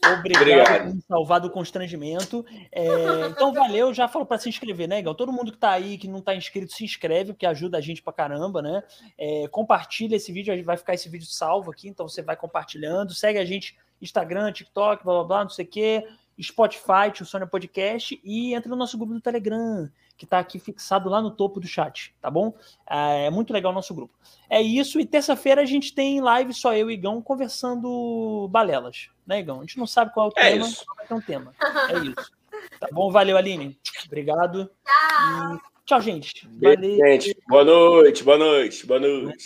Obrigado, Obrigado. por me salvar do constrangimento. É, então, valeu. Já falou para se inscrever, né, Igão? Todo mundo que tá aí, que não tá inscrito, se inscreve, porque ajuda a gente pra caramba, né? É, compartilha esse vídeo, vai ficar esse vídeo salvo aqui, então você vai compartilhando. Segue a gente Instagram, TikTok, blá blá blá, não sei o quê. Spotify, Tio Sônia Podcast e entra no nosso grupo do Telegram, que tá aqui fixado lá no topo do chat, tá bom? É muito legal o nosso grupo. É isso, e terça-feira a gente tem live só eu e Igão conversando balelas, né, Igão? A gente não sabe qual é o É tema, isso. mas vai ter um tema. É isso. Tá bom? Valeu, Aline. Obrigado. Tchau. E Tchau, gente. Beijo, gente. Boa noite, boa noite, boa noite.